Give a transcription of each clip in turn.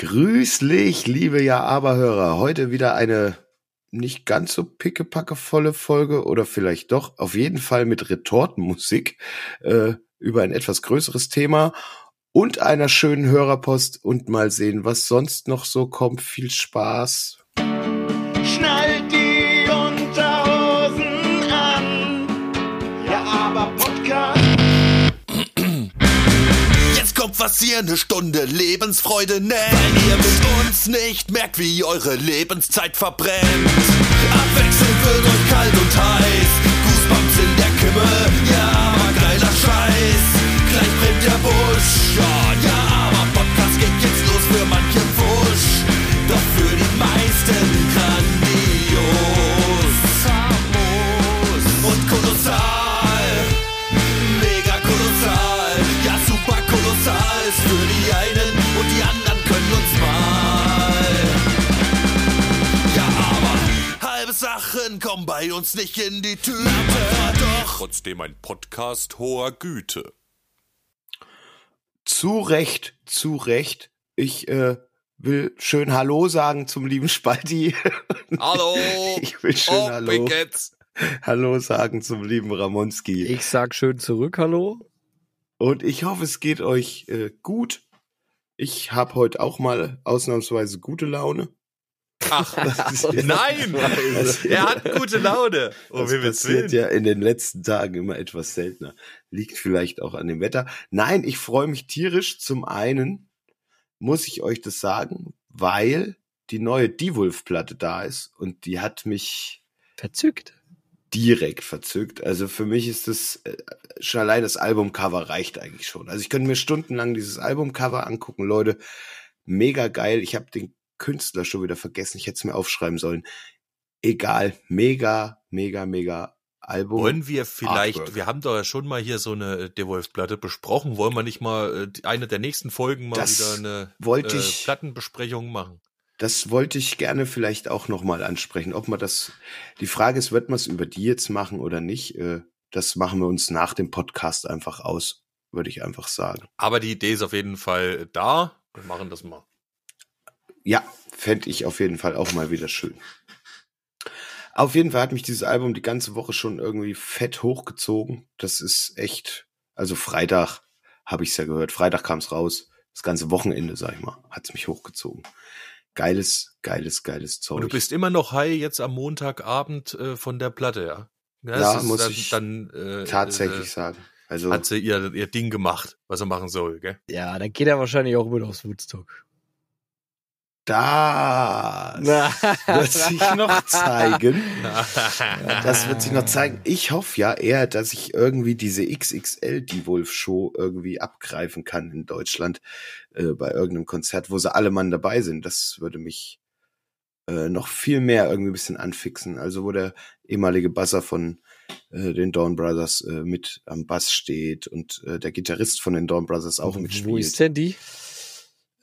Grüßlich, liebe Ja-Aber-Hörer. Heute wieder eine nicht ganz so pickepackevolle Folge oder vielleicht doch, auf jeden Fall mit Retortenmusik äh, über ein etwas größeres Thema und einer schönen Hörerpost und mal sehen, was sonst noch so kommt. Viel Spaß. Schnallt was ihr eine Stunde Lebensfreude nennt. Weil ihr mit uns nicht merkt, wie eure Lebenszeit verbrennt. Abwechselnd wird euch kalt und heiß. Goosebumps in der Kimme. Ja, aber geiler Scheiß. Gleich brennt der Busch. Ja, ja, aber Podcast geht jetzt los für manche Wusch. Doch für die meisten Bei uns nicht in die Tüte. Doch trotzdem ein Podcast hoher Güte. Zu Recht, zu Recht. Ich äh, will schön Hallo sagen zum lieben Spalti. Hallo, Ich will schön oh, Hallo. Pickets. Hallo sagen zum lieben Ramonski. Ich sag schön zurück, hallo. Und ich hoffe, es geht euch äh, gut. Ich habe heute auch mal ausnahmsweise gute Laune. Ach, Das ist- nein, er hat gute Laune. Oh, Das passiert ja in den letzten Tagen immer etwas seltener. Liegt vielleicht auch an dem Wetter. Nein, ich freue mich tierisch. Zum einen muss ich euch das sagen, weil die neue Die-Wolf-Platte da ist und die hat mich Verzückt. direkt verzückt. Also für mich ist das äh, schon allein das Albumcover reicht eigentlich schon. Also ich könnte mir stundenlang dieses Albumcover angucken, Leute. Mega geil. Ich habe den Künstler schon wieder vergessen. Ich hätte es mir aufschreiben sollen. Egal, mega, mega, mega Album. Wollen wir vielleicht, Artwork. wir haben doch ja schon mal hier so eine DeWolf-Platte besprochen, wollen wir nicht mal äh, eine der nächsten Folgen mal Das wieder eine wollte äh, ich- Plattenbesprechung machen? Das wollte ich gerne vielleicht auch nochmal ansprechen. Ob man das, die Frage ist, wird man es über die jetzt machen oder nicht? Äh, Das machen wir uns nach dem Podcast einfach aus, würde ich einfach sagen. Aber die Idee ist auf jeden Fall da. Wir machen das mal. Ja, fände ich auf jeden Fall auch mal wieder schön. Auf jeden Fall hat mich dieses Album die ganze Woche schon irgendwie fett hochgezogen. Das ist echt, also Freitag habe ich es ja gehört. Freitag kam es raus. Das ganze Wochenende, sag ich mal, hat es mich hochgezogen. Geiles, geiles, geiles Zeug. Und du bist immer noch high jetzt am Montagabend äh, von der Platte, ja? Ja, ist muss dann, ich dann äh, tatsächlich äh, sagen. Also hat sie ihr, ihr Ding gemacht, was er machen soll, gell? Ja, dann geht er wahrscheinlich auch mit aufs Woodstock. Das wird sich noch zeigen. Das wird sich noch zeigen. Ich hoffe ja eher, dass ich irgendwie diese XXL Die Wolf Show irgendwie abgreifen kann in Deutschland äh, bei irgendeinem Konzert, wo sie alle Mann dabei sind. Das würde mich äh, noch viel mehr irgendwie ein bisschen anfixen. Also wo der ehemalige Basser von äh, den Dawn Brothers äh, mit am Bass steht und äh, der Gitarrist von den Dawn Brothers auch mitspielt. Wo ist denn die?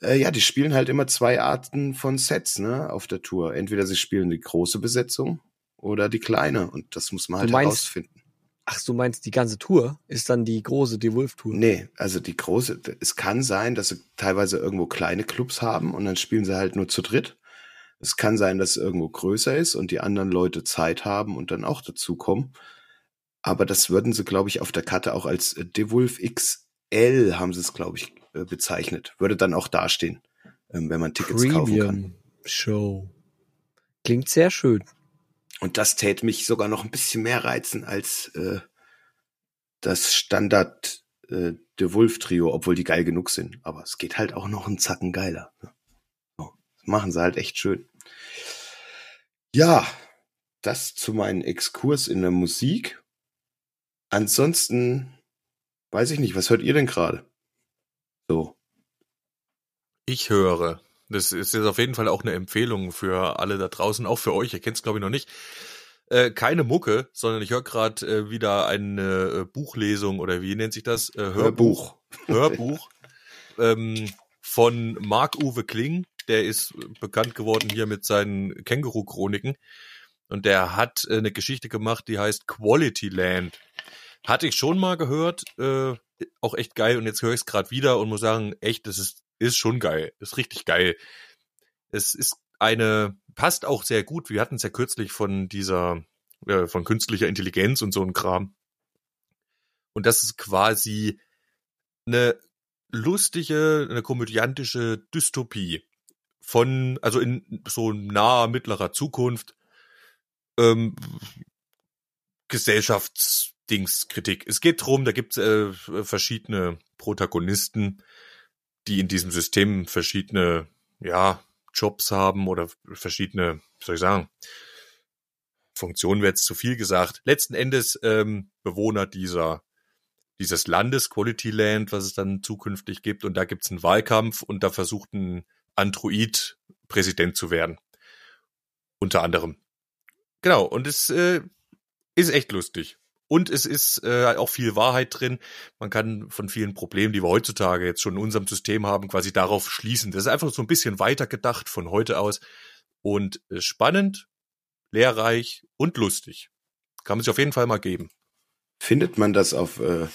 Äh, ja, die spielen halt immer zwei Arten von Sets, ne, auf der Tour. Entweder sie spielen die große Besetzung oder die kleine. Und das muss man halt meinst- herausfinden. Ach, du meinst, die ganze Tour ist dann die große Devolf-Tour? Nee, also die große, es kann sein, dass sie teilweise irgendwo kleine Clubs haben und dann spielen sie halt nur zu dritt. Es kann sein, dass es irgendwo größer ist und die anderen Leute Zeit haben und dann auch dazukommen. Aber das würden sie, glaube ich, auf der Karte auch als Devolf XL haben sie es, glaube ich, äh, bezeichnet. Würde dann auch dastehen, ähm, wenn man Tickets kaufen kann. Premium Show. Klingt sehr schön. Und das täte mich sogar noch ein bisschen mehr reizen als äh, das Standard äh, The Wolf Trio, obwohl die geil genug sind. Aber es geht halt auch noch einen Zacken geiler. ne? So, das machen sie halt echt schön. Ja, das zu meinem Exkurs in der Musik. Ansonsten weiß ich nicht, was hört ihr denn gerade? So. Ich höre. Das ist jetzt auf jeden Fall auch eine Empfehlung für alle da draußen, auch für euch. Ihr kennt es glaube ich noch nicht. Äh, keine Mucke, sondern ich höre gerade äh, wieder eine äh, Buchlesung oder wie nennt sich das? Äh, Hörbuch. Hörbuch ähm, von Marc-Uwe Kling. Der ist bekannt geworden hier mit seinen Känguru-Chroniken. Und der hat äh, eine Geschichte gemacht, die heißt Quality Land. Hatte ich schon mal gehört, äh, auch echt geil. Und jetzt höre ich es gerade wieder und muss sagen, echt, das ist ist schon geil. Ist richtig geil. Es ist eine, passt auch sehr gut. Wir hatten es ja kürzlich von dieser, äh, von künstlicher Intelligenz und so ein Kram. Und das ist quasi eine lustige, eine komödiantische Dystopie von, also in so naher mittlerer Zukunft, ähm, Gesellschaftsdingskritik. Es geht drum, da gibt es äh, verschiedene Protagonisten, die in diesem System verschiedene, ja, Jobs haben oder verschiedene, wie soll ich sagen, Funktionen wäre jetzt zu viel gesagt. Letzten Endes ähm, Bewohner dieser dieses Landes, Quality Land, was es dann zukünftig gibt. Und da gibt es einen Wahlkampf und da versucht ein Android Präsident zu werden. Unter anderem. Genau, und es äh, ist echt lustig. Und es ist äh, auch viel Wahrheit drin. Man kann von vielen Problemen, die wir heutzutage jetzt schon in unserem System haben, quasi darauf schließen. Das ist einfach so ein bisschen weitergedacht von heute aus. Und äh, spannend, lehrreich und lustig. Kann man sich auf jeden Fall mal geben. Findet man das auf äh,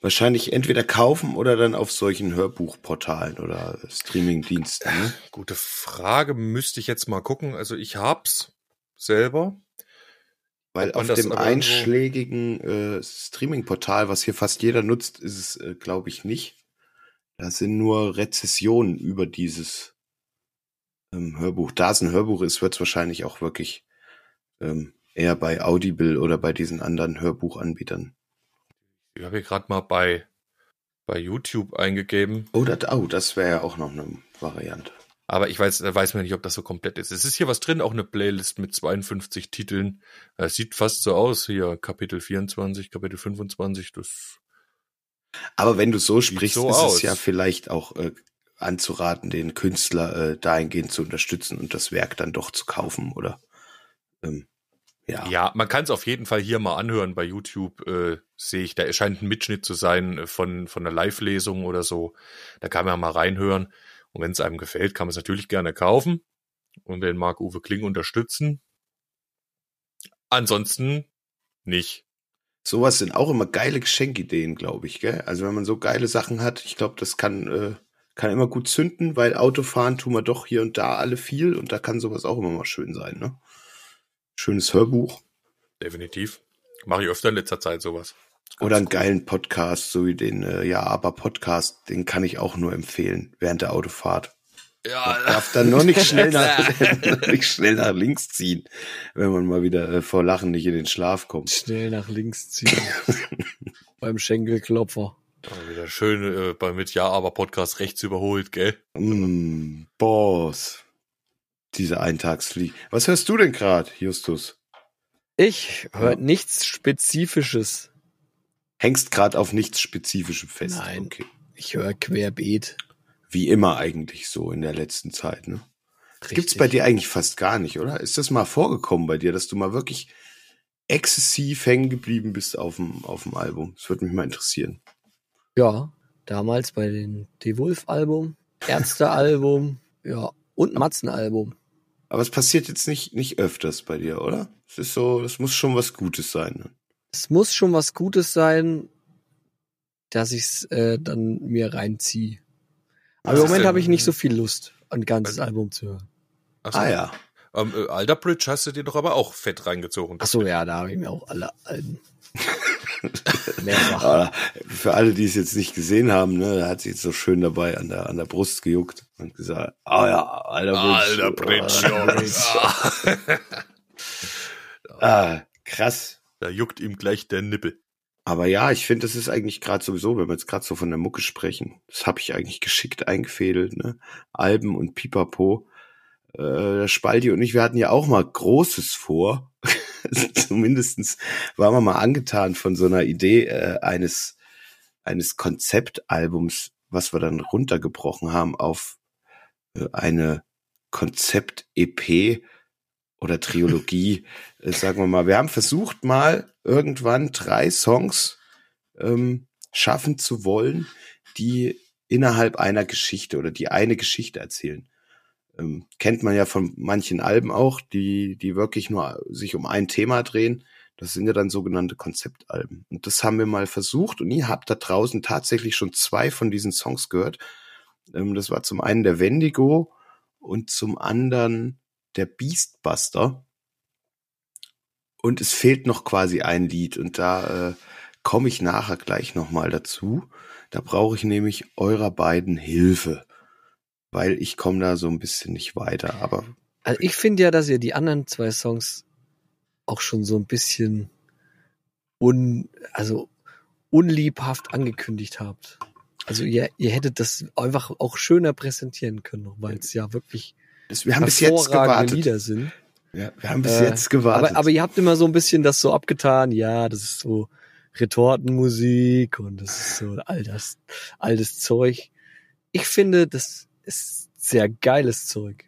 wahrscheinlich entweder kaufen oder dann auf solchen Hörbuchportalen oder Streamingdiensten? Ne? Gute Frage, müsste ich jetzt mal gucken. Also ich hab's selber. Weil auf dem einschlägigen äh, Streaming-Portal, was hier fast jeder nutzt, ist es, äh, glaube ich, nicht. Da sind nur Rezessionen über dieses ähm, Hörbuch. Da es ein Hörbuch ist, wird es wahrscheinlich auch wirklich ähm, eher bei Audible oder bei diesen anderen Hörbuchanbietern. Ich habe hier gerade mal bei, bei YouTube eingegeben. Oh, das, oh, das wäre ja auch noch eine Variante. Aber ich weiß, weiß man nicht, ob das so komplett ist. Es ist hier was drin, auch eine Playlist mit 52 Titeln. Es sieht fast so aus hier. Kapitel 24, Kapitel 25. Das Aber wenn du so sprichst, so ist aus. es ja vielleicht auch äh, anzuraten, den Künstler äh, dahingehend zu unterstützen und das Werk dann doch zu kaufen, oder? Ähm, ja. Ja, man kann es auf jeden Fall hier mal anhören. Bei YouTube äh, sehe ich, da erscheint ein Mitschnitt zu sein äh, von, von einer Live-Lesung oder so. Da kann man mal reinhören. Und wenn es einem gefällt, kann man es natürlich gerne kaufen und den Marc-Uwe Kling unterstützen. Ansonsten nicht. Sowas sind auch immer geile Geschenkideen, glaube ich, gell? Also wenn man so geile Sachen hat, ich glaube, das kann, äh, kann immer gut zünden, weil Autofahren tun wir doch hier und da alle viel und da kann sowas auch immer mal schön sein, ne? Schönes Hörbuch Definitiv. Mache ich öfter in letzter Zeit sowas. Oder einen cool. geilen Podcast, so wie den äh, Ja, aber Podcast, den kann ich auch nur empfehlen während der Autofahrt. Ja, Darf dann nur nicht schnell nach, nicht schnell nach links ziehen, wenn man mal wieder äh, vor Lachen nicht in den Schlaf kommt. Schnell nach links ziehen. Beim Schenkelklopfer. Mal wieder schön äh, bei mit Ja, aber Podcast rechts überholt, gell? Mm, Boss. Diese Eintagsfliege. Was hörst du denn gerade, Justus? Ich höre Ja. nichts Spezifisches. Hängst gerade auf nichts Spezifischem fest. Nein. Okay. Ich höre querbeet. Wie immer eigentlich so in der letzten Zeit, ne? Gibt's Richtig. bei dir eigentlich fast gar nicht, oder? Ist das mal vorgekommen bei dir, dass du mal wirklich exzessiv hängen geblieben bist auf dem, auf dem Album? Das würde mich mal interessieren. Ja, damals bei den Devolf-Album, Ärzte-Album, ja, und Matzen-Album. Aber es passiert jetzt nicht, nicht öfters bei dir, oder? Es ist so, es muss schon was Gutes sein. Ne? Es muss schon was Gutes sein, dass ich's äh, dann mir reinziehe. Aber Was im Moment habe ich nicht so viel Lust, ein ganzes Was- Album zu hören. Ach so. Ah ja. Ähm, äh, Alter Bridge hast du dir doch aber auch fett reingezogen. Ach so, ja, da habe ich mir auch alle Alben. Mehrfach. Für alle, die es jetzt nicht gesehen haben, ne, da hat sich jetzt so schön dabei an der, an der Brust gejuckt und gesagt, ah ja, alter Bridge. Alter Bridge, Ah. Ah, krass. Da juckt ihm gleich der Nippel. Aber ja, ich finde, das ist eigentlich gerade sowieso, wenn wir jetzt gerade so von der Mucke sprechen, das habe ich eigentlich geschickt eingefädelt, ne? Alben und Pipapo. Äh, Spaldi und ich, wir hatten ja auch mal Großes vor. Zumindestens waren wir mal angetan von so einer Idee äh, eines, eines Konzeptalbums, was wir dann runtergebrochen haben auf äh, eine Konzept-EP oder Trilogie, äh, sagen wir mal. Wir haben versucht mal irgendwann drei Songs ähm, schaffen zu wollen, die innerhalb einer Geschichte oder die eine Geschichte erzählen. Ähm, kennt man ja von manchen Alben auch, die, die wirklich nur sich um ein Thema drehen. Das sind ja dann sogenannte Konzeptalben. Und das haben wir mal versucht und ihr habt da draußen tatsächlich schon zwei von diesen Songs gehört. Ähm, das war zum einen der Wendigo und zum anderen der Beastbuster. Und es fehlt noch quasi ein Lied und da äh, komme ich nachher gleich nochmal dazu. Da brauche ich nämlich eurer beiden Hilfe, weil ich komme da so ein bisschen nicht weiter. Aber Also ich finde ja, dass ihr die anderen zwei Songs auch schon so ein bisschen un, also unliebhaft angekündigt habt. Also ihr, ihr hättet das einfach auch schöner präsentieren können, weil es ja wirklich wir haben bis jetzt gewartet. Lieder sind. Ja, wir haben bis Äh, jetzt gewartet. Aber, aber ihr habt immer so ein bisschen das so abgetan, ja, das ist so Retortenmusik und das ist so all das, all das Zeug. Ich finde, das ist sehr geiles Zeug.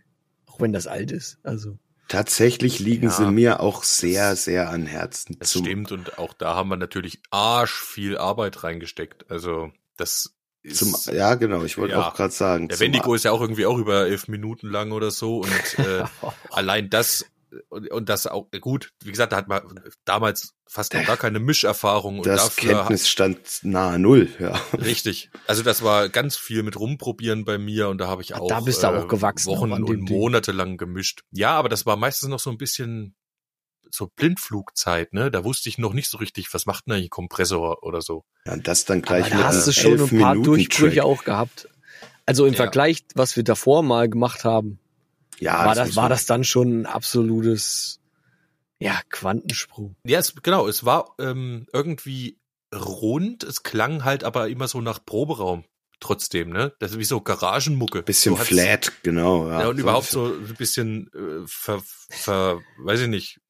Auch wenn das alt ist. Also. Tatsächlich liegen Ja. sie mir auch sehr, sehr an Herzen. Das stimmt und auch da haben wir natürlich arsch viel Arbeit reingesteckt. Also das ist Zum, ja, genau, ich wollte Ja. auch gerade sagen. der Wendigo ist ja auch irgendwie auch über elf Minuten lang oder so und äh, allein das und, und das auch gut. Wie gesagt, da hat man damals fast noch gar keine Mischerfahrung und das dafür Kenntnisstand nahe Null, ja. Richtig. Also das war ganz viel mit rumprobieren bei mir und da habe ich auch, da bist du auch gewachsen, Wochen auch an dem und. Monate lang gemischt. Ja, aber das war meistens noch so ein bisschen so Blindflugzeit, ne? Da wusste ich noch nicht so richtig, was macht denn eigentlich ein Kompressor oder so. ja und das dann gleich Aber mit da hast du schon ein paar 11 Minuten Durchbrüche Track. auch gehabt. Also im Ja. Vergleich, was wir davor mal gemacht haben, Ja, war das, muss war das dann schon ein absolutes, ja, Quantensprung. Ja, es, genau, es war ähm, irgendwie rund, es klang halt aber immer so nach Proberaum trotzdem, ne? Das ist wie so Garagenmucke. bisschen so flat, genau. Ja, Ja, und überhaupt so ein bisschen äh, ver, ver, weiß ich nicht,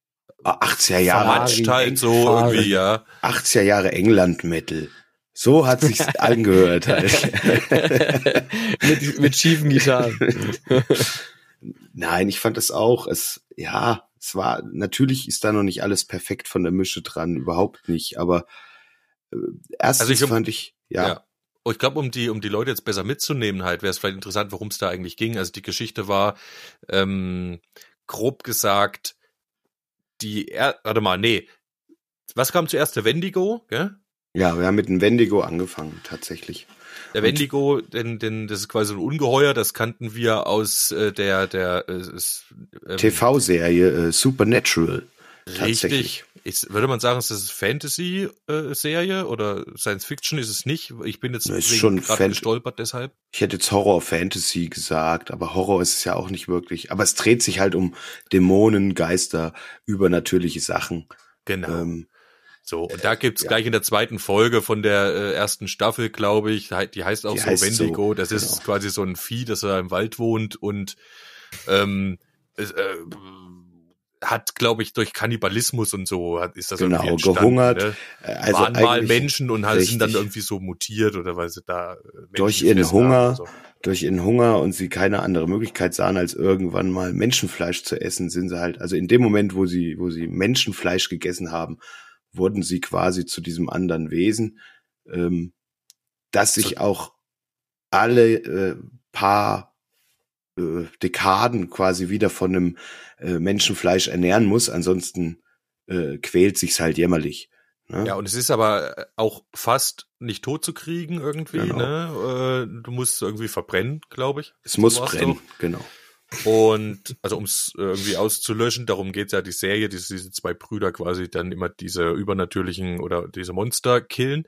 80er Jahre, vermatscht halt so Ferrari. irgendwie, ja. 80er Jahre England Metal. So hat sich's angehört halt. mit, mit schiefen Gitarren. Nein, ich fand es auch. Es, ja, es war, natürlich ist da noch nicht alles perfekt von der Mische dran, überhaupt nicht, aber äh, erstens Also ich fand ich, ja, Ja. Und ich glaube, um die, um die Leute jetzt besser mitzunehmen, halt, wäre es vielleicht interessant, worum es da eigentlich ging. Also die Geschichte war, ähm, grob gesagt, die, er warte mal, nee. Was kam zuerst? Der Wendigo, gell? ja, wir haben mit dem Wendigo angefangen, tatsächlich. Der Und- Wendigo, denn, denn das ist quasi ein Ungeheuer, das kannten wir aus äh, der, der äh, ähm, TV-Serie äh, Supernatural. Richtig. Ist, würde man sagen, ist das Fantasy-Serie oder Science Fiction ist es nicht? Ich bin jetzt gerade gestolpert deshalb. Ich hätte jetzt Horror Fantasy gesagt, aber Horror ist es ja auch nicht wirklich. Aber es dreht sich halt um Dämonen, Geister, übernatürliche Sachen. Genau. Ähm, So, und da gibt's ja. gleich in der zweiten Folge von der äh, ersten Staffel, glaube ich, die heißt auch Die so heißt Wendigo. so, das ist genau. quasi so ein Vieh, das da im Wald wohnt und ähm, es, äh, hat, glaube ich, durch Kannibalismus und so hat, ist das Genau, irgendwie entstanden, gehungert. Ne? äh, also Waren mal Menschen und halt sind dann irgendwie so mutiert oder weil sie da äh, Menschen Durch ihren Hunger so. durch ihren Hunger und sie keine andere Möglichkeit sahen, als irgendwann mal Menschenfleisch zu essen, sind sie halt, also in dem Moment, wo sie, wo sie Menschenfleisch gegessen haben, wurden sie quasi zu diesem anderen Wesen, ähm, das sich auch alle äh, paar äh, Dekaden quasi wieder von einem äh, Menschenfleisch ernähren muss, ansonsten äh, quält sich's halt jämmerlich. Ne? Ja, und es ist aber äh, auch fast nicht tot zu kriegen irgendwie, Genau. ne? Äh, Du musst irgendwie verbrennen, glaube ich. es muss brennen, genau. Und also um es irgendwie auszulöschen, darum geht's ja die Serie, diese, diese zwei Brüder quasi dann immer diese übernatürlichen oder diese Monster killen.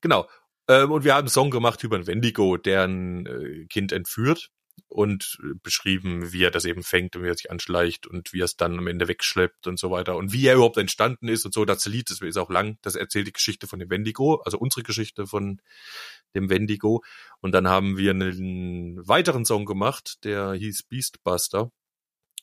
Genau. Ähm, und wir haben einen Song gemacht über einen Wendigo, der ein äh, Kind entführt und äh, beschrieben, wie er das eben fängt und wie er sich anschleicht und wie er es dann am Ende wegschleppt und so weiter und wie er überhaupt entstanden ist und so. Das Lied, das ist auch lang, das erzählt die Geschichte von dem Wendigo, also unsere Geschichte von dem Wendigo. Und dann haben wir einen weiteren Song gemacht, der hieß Beastbuster.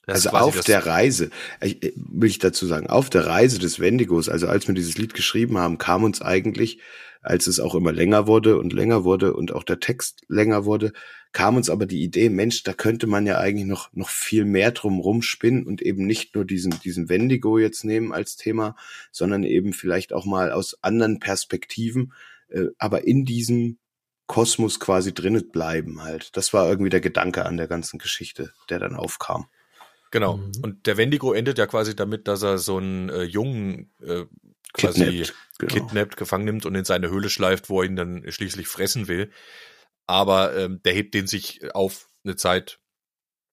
Das Also auf der Reise, ich, äh, will ich dazu sagen, auf der Reise des Wendigos, also als wir dieses Lied geschrieben haben, kam uns eigentlich, als es auch immer länger wurde und länger wurde und auch der Text länger wurde, kam uns aber die Idee, Mensch, da könnte man ja eigentlich noch, noch viel mehr drum rumspinnen und eben nicht nur diesen, diesen Wendigo jetzt nehmen als Thema, sondern eben vielleicht auch mal aus anderen Perspektiven, äh, aber in diesem Kosmos quasi drinnen bleiben halt. Das war irgendwie der Gedanke an der ganzen Geschichte, der dann aufkam. Genau. Mhm. Und der Wendigo endet ja quasi damit, dass er so einen äh, Jungen äh, quasi Kidnappt, genau. kidnappt, gefangen nimmt und in seine Höhle schleift, wo er ihn dann schließlich fressen will. aber ähm, der hebt den sich auf eine Zeit.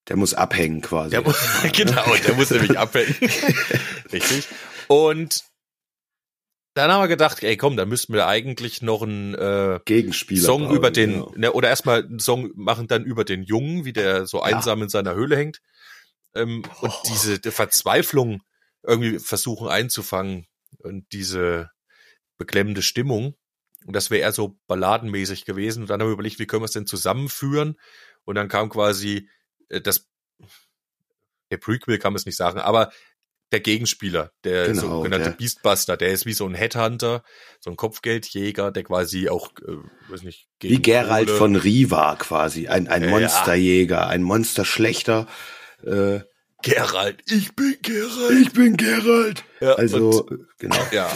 Der muss abhängen quasi. Der muss, genau, der muss nämlich abhängen. Richtig. Und dann haben wir gedacht, ey komm, da müssten wir eigentlich noch einen äh, Gegenspieler. Song bauen, über den, genau. ne, oder erstmal einen Song machen dann über den Jungen, wie der so einsam in seiner Höhle hängt. Ähm, Und Oh. diese die Verzweiflung irgendwie versuchen einzufangen und diese beklemmende Stimmung. Und das wäre eher so balladenmäßig gewesen. Und dann haben wir überlegt, wie können wir es denn zusammenführen? Und dann kam quasi äh, das, der Prequel kann man es nicht sagen, aber der Gegenspieler, der Genau, sogenannte der- Beastbuster, der ist wie so ein Headhunter, so ein Kopfgeldjäger, der quasi auch, äh, weiß nicht, Wie Geralt Kohle- von Riva quasi. Ein, ein Ja. Monsterjäger, ein Monsterschlechter. Äh, Geralt, ich bin Geralt. bin Geralt. Ja, Also, und, genau. ja.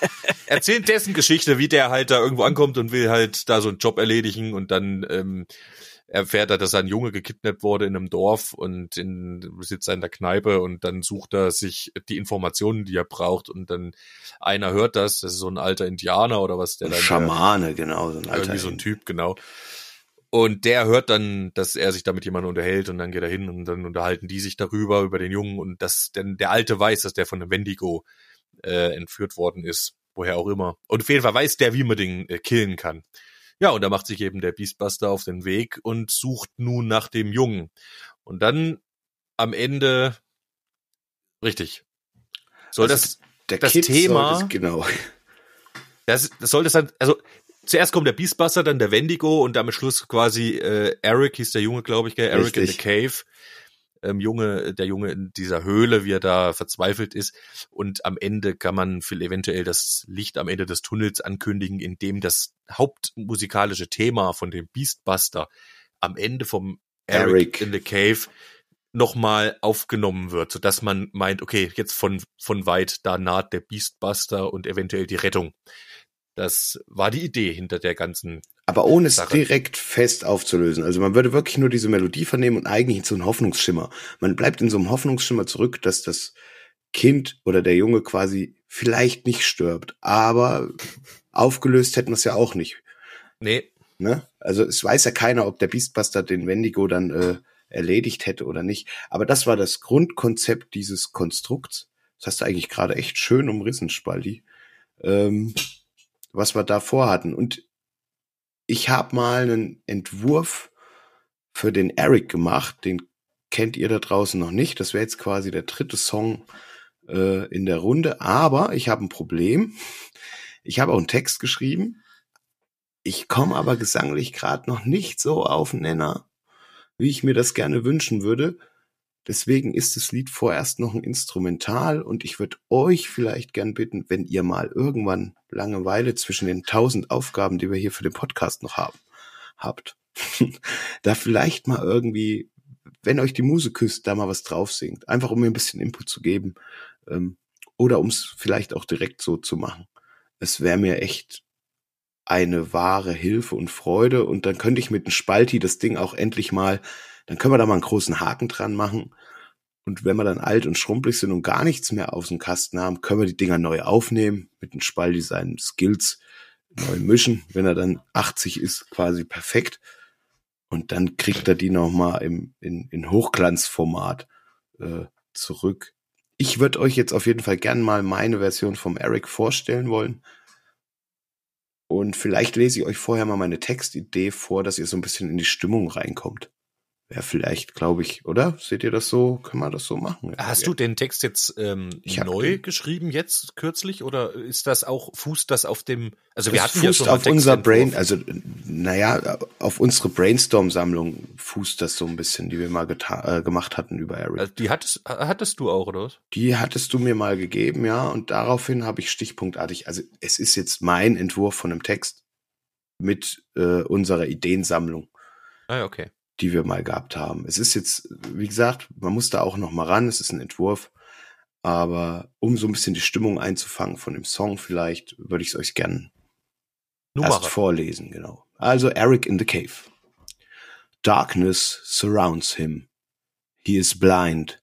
Erzählt dessen Geschichte, wie der halt da irgendwo ankommt und will halt da so einen Job erledigen und dann ähm, erfährt er, dass ein Junge gekidnappt wurde in einem Dorf und in, sitzt er in der Kneipe und dann sucht er sich die Informationen, die er braucht und dann einer hört das, das ist so ein alter Indianer oder was, der Ein dann Schamane, genau. So ein alter irgendwie so ein Typ, genau. Und der hört dann, dass er sich da mit jemandem unterhält und dann geht er hin und dann unterhalten die sich darüber, über den Jungen und dass denn der Alte weiß, dass der von einem Wendigo äh, entführt worden ist, woher auch immer. Und auf jeden Fall weiß der, wie man den äh, killen kann. Ja, und da macht sich eben der Beastbuster auf den Weg und sucht nun nach dem Jungen. Und dann am Ende, richtig, soll Also das Der das Kid Thema- das- genau. das, das soll das dann, also zuerst kommt der Beastbuster, dann der Wendigo und am Schluss quasi äh, Eric hieß der Junge, glaube ich, gell? Eric in the Richtig. Cave. Ähm, Junge, der Junge in dieser Höhle, wie er da verzweifelt ist. Und am Ende kann man viel eventuell das Licht am Ende des Tunnels ankündigen, indem das hauptmusikalische Thema von dem Beastbuster am Ende vom Eric, Eric. in the Cave nochmal aufgenommen wird, sodass man meint, okay, jetzt von, von weit, da naht der Beastbuster und eventuell die Rettung. Das war die Idee hinter der ganzen. Aber ohne es Sache. direkt fest aufzulösen. Also man würde wirklich nur diese Melodie vernehmen und eigentlich in so einen Hoffnungsschimmer. Man bleibt in so einem Hoffnungsschimmer zurück, dass das Kind oder der Junge quasi vielleicht nicht stirbt. Aber aufgelöst hätten wir es ja auch nicht. Nee, Ne? Also es weiß ja keiner, ob der Beastbuster den Wendigo dann äh, erledigt hätte oder nicht. Aber das war das Grundkonzept dieses Konstrukts. Das hast du eigentlich gerade echt schön umrissen, Spaldi. Ähm, was wir da vorhatten. Und ich habe mal einen Entwurf für den Eric gemacht. Den kennt ihr da draußen noch nicht. Das wäre jetzt quasi der dritte Song äh, in der Runde. Aber ich habe ein Problem. Ich habe auch einen Text geschrieben. Ich komme aber gesanglich gerade noch nicht so auf Nenner, wie ich mir das gerne wünschen würde. Deswegen ist das Lied vorerst noch ein Instrumental und ich würde euch vielleicht gern bitten, wenn ihr mal irgendwann Langeweile zwischen den tausend Aufgaben, die wir hier für den Podcast noch haben, habt, da vielleicht mal irgendwie, wenn euch die Muse küsst, da mal was drauf singt. Einfach um mir ein bisschen Input zu geben. Ähm, oder um es vielleicht auch direkt so zu machen. Es wäre mir echt eine wahre Hilfe und Freude und dann könnte ich mit dem Spalti das Ding auch endlich mal, dann können wir da mal einen großen Haken dran machen und wenn wir dann alt und schrumpelig sind und gar nichts mehr auf dem Kasten haben, können wir die Dinger neu aufnehmen, mit dem Spalti seinen Skills neu mischen, wenn er dann 80 ist, quasi perfekt und dann kriegt er die nochmal im in, in Hochglanzformat äh, zurück. Ich würde euch jetzt auf jeden Fall gern mal meine Version vom Eric vorstellen wollen. Und vielleicht lese ich euch vorher mal meine Textidee vor, dass ihr so ein bisschen in die Stimmung reinkommt. Wäre vielleicht, glaube ich, oder? Seht ihr das so? Können wir das so machen? Hast du den Text jetzt ähm, neu geschrieben jetzt kürzlich oder ist das auch fußt das auf dem? Also wir das hatten ja fußt mal auf unser. Brain, also naja, auf unsere Brainstorm-Sammlung fußt das so ein bisschen, die wir mal äh, gemacht hatten über Eric. Also die hattest hattest du auch oder was? Die hattest du mir mal gegeben, ja, und daraufhin habe ich stichpunktartig, also es ist jetzt mein Entwurf von einem Text mit äh, unserer Ideensammlung. Ah, ja, okay. Die wir mal gehabt haben. Es ist jetzt, wie gesagt, man muss da auch noch mal ran, es ist ein Entwurf, aber um so ein bisschen die Stimmung einzufangen von dem Song vielleicht, würde ich es euch gern erst vorlesen, genau. Also Eric in the Cave. Darkness surrounds him. He is blind.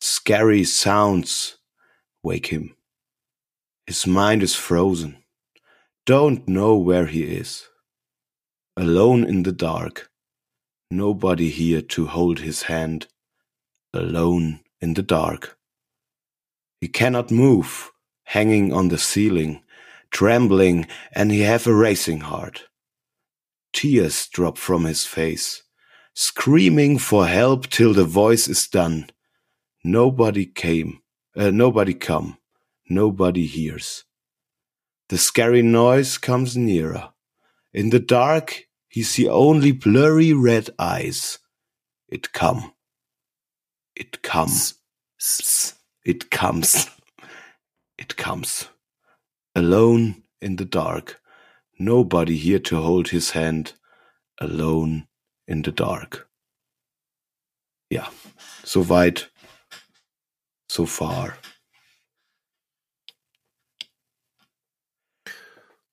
Scary sounds wake him. His mind is frozen. Don't know where he is. Alone in the dark. Nobody here to hold his hand. Alone in the dark. He cannot move, hanging on the ceiling, trembling, and he have a racing heart. Tears drop from his face, screaming for help till the voice is done. Nobody came, uh, nobody come, nobody hears. The scary noise comes nearer. In the dark, he see only blurry red eyes. It come. It comes. It comes. It comes. Alone in the dark. Nobody here to hold his hand. Alone in the dark. Ja, so weit, so far.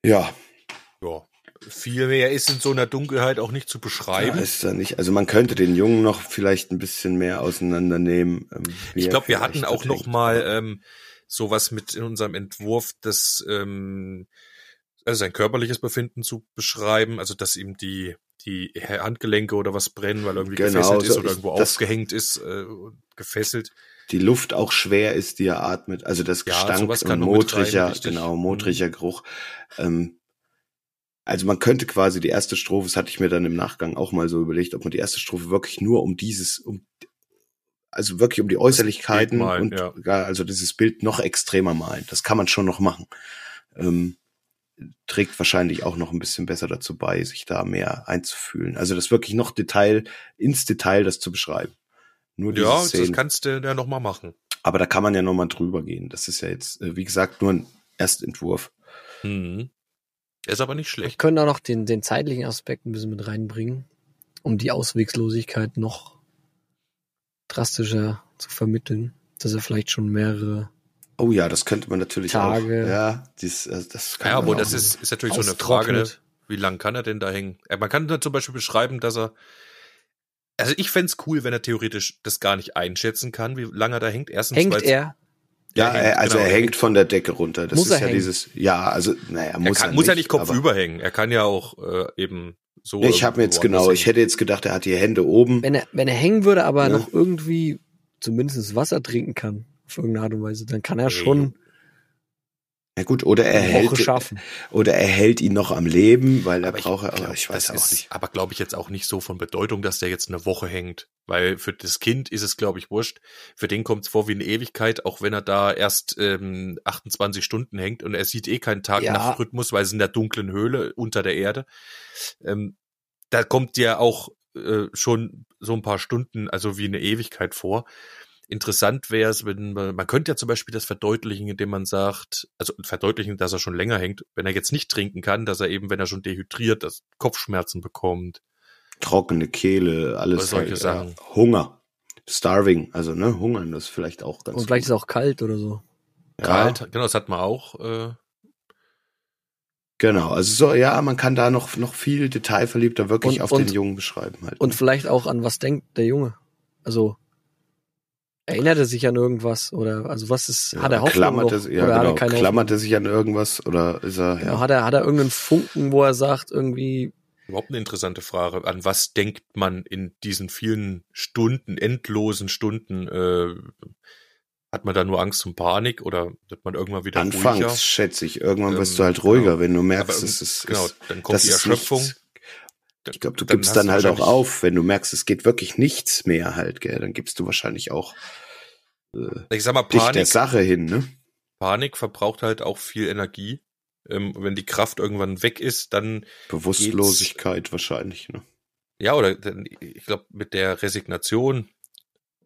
Ja. Viel mehr ist in so einer Dunkelheit auch nicht zu ja, beschreiben. ist da nicht. Also man könnte den Jungen noch vielleicht ein bisschen mehr auseinandernehmen. ähm, ich glaube, wir hatten auch noch mal ähm, sowas mit in unserem Entwurf, das ähm, also sein körperliches Befinden zu beschreiben, also dass ihm die die Handgelenke oder was brennen, weil irgendwie Genau, gefesselt ist so oder ich- irgendwo aufgehängt ist, äh, gefesselt. die Luft auch schwer ist, die er atmet. Also das Ja, Gestank sowas und modriger, genau, Mhm. modriger Geruch. Ähm, also man könnte quasi die erste Strophe, das hatte ich mir dann im Nachgang auch mal so überlegt, ob man die erste Strophe wirklich nur um dieses, um also wirklich um die Äußerlichkeiten malen, und ja. also dieses Bild noch extremer malen. Das kann man schon noch machen. Ähm, trägt wahrscheinlich auch noch ein bisschen besser dazu bei, sich da mehr einzufühlen. Also das wirklich noch Detail, ins Detail das zu beschreiben. Nur diese Ja, das Szenen. kannst du ja noch mal machen. Aber da kann man ja noch mal drüber gehen. Das ist ja jetzt, äh, wie gesagt, nur ein Erstentwurf. Mhm. Ist aber nicht Wir schlecht. können auch noch den, den zeitlichen Aspekt ein bisschen mit reinbringen, um die Auswegslosigkeit noch drastischer zu vermitteln, dass er vielleicht schon mehrere Oh ja, das könnte man natürlich Tage. auch. Ja, dies, äh, das kann Ja, man aber auch das ist, ist natürlich so eine Frage, ne? wie lang kann er denn da hängen? Ja, man kann da zum Beispiel beschreiben, dass er also ich fänd's cool, wenn er theoretisch das gar nicht einschätzen kann, wie lange er da hängt. Erstens, Hängt er? Ja, hängt, er, also genau, er hängt von der Decke runter. Das Muss ist er ja hängen? dieses, ja, also, naja, Er muss kann, er muss nicht, ja nicht kopfüber hängen. Er kann ja auch äh, eben so. Nee, ich habe mir jetzt genau, ich hätte jetzt gedacht, er hat die Hände oben. Wenn er, wenn er hängen würde, aber Ja. noch irgendwie zumindest Wasser trinken kann, auf irgendeine Art und Weise, dann kann er Nee, schon Ja gut, oder er hält, schaffen. oder er hält ihn noch am Leben, weil er Aber braucht, aber glaub, ich weiß das auch ist, nicht. Aber glaube ich jetzt auch nicht so von Bedeutung, dass der jetzt eine Woche hängt. Weil für das Kind ist es, glaube ich, wurscht. Für den kommt es vor wie eine Ewigkeit, auch wenn er da erst ähm, 28 Stunden hängt und er sieht eh keinen Ja. Tag-Nacht-Rhythmus, weil es in der dunklen Höhle unter der Erde. Ähm, da kommt ja auch äh, schon so ein paar Stunden, also wie eine Ewigkeit vor. Interessant wäre es, wenn man, man könnte ja zum Beispiel das verdeutlichen, indem man sagt, also verdeutlichen, dass er schon länger hängt, wenn er jetzt nicht trinken kann, dass er eben, wenn er schon dehydriert, das Kopfschmerzen bekommt. Trockene Kehle, alles solche halt, Sachen. Ja, Hunger. Starving, also ne, hungern, das ist vielleicht auch ganz Und vielleicht ist gut. es auch kalt oder so. ja, Kalt, genau, das hat man auch. Äh, Genau, also so, ja, man kann da noch, noch viel detailverliebter wirklich Und- auf und- den Jungen beschreiben halt. Und ne? vielleicht auch an was denkt der Junge. Also erinnert er sich an irgendwas oder also was ist Ja, hat er Hoffnung klammert noch, er, sich- ja, oder hat genau, er keine klammert er sich an irgendwas oder ist er, Hoffnung? Genau, ja. hat er hat er irgendeinen Funken, wo er sagt irgendwie überhaupt eine interessante Frage. An was denkt man in diesen vielen Stunden, endlosen Stunden? Äh, hat man da nur Angst und Panik oder wird man irgendwann wieder Anfangs, ruhiger? schätze ich. Irgendwann Ähm, kommt du halt ruhiger, genau. wenn du merkst, es ist, genau, dann kommt die Erschöpfung. nichts. Ich glaube, du Dann gibst dann halt auch auf, wenn du merkst, es geht wirklich nichts mehr halt, gell, dann gibst du wahrscheinlich auch äh, Ich sag mal, dich der Panik, Sache hin, ne? Panik verbraucht halt auch viel Energie. Ähm, wenn die Kraft irgendwann weg ist, dann Bewusstlosigkeit wahrscheinlich, ne? Ja, oder ich glaube, mit der Resignation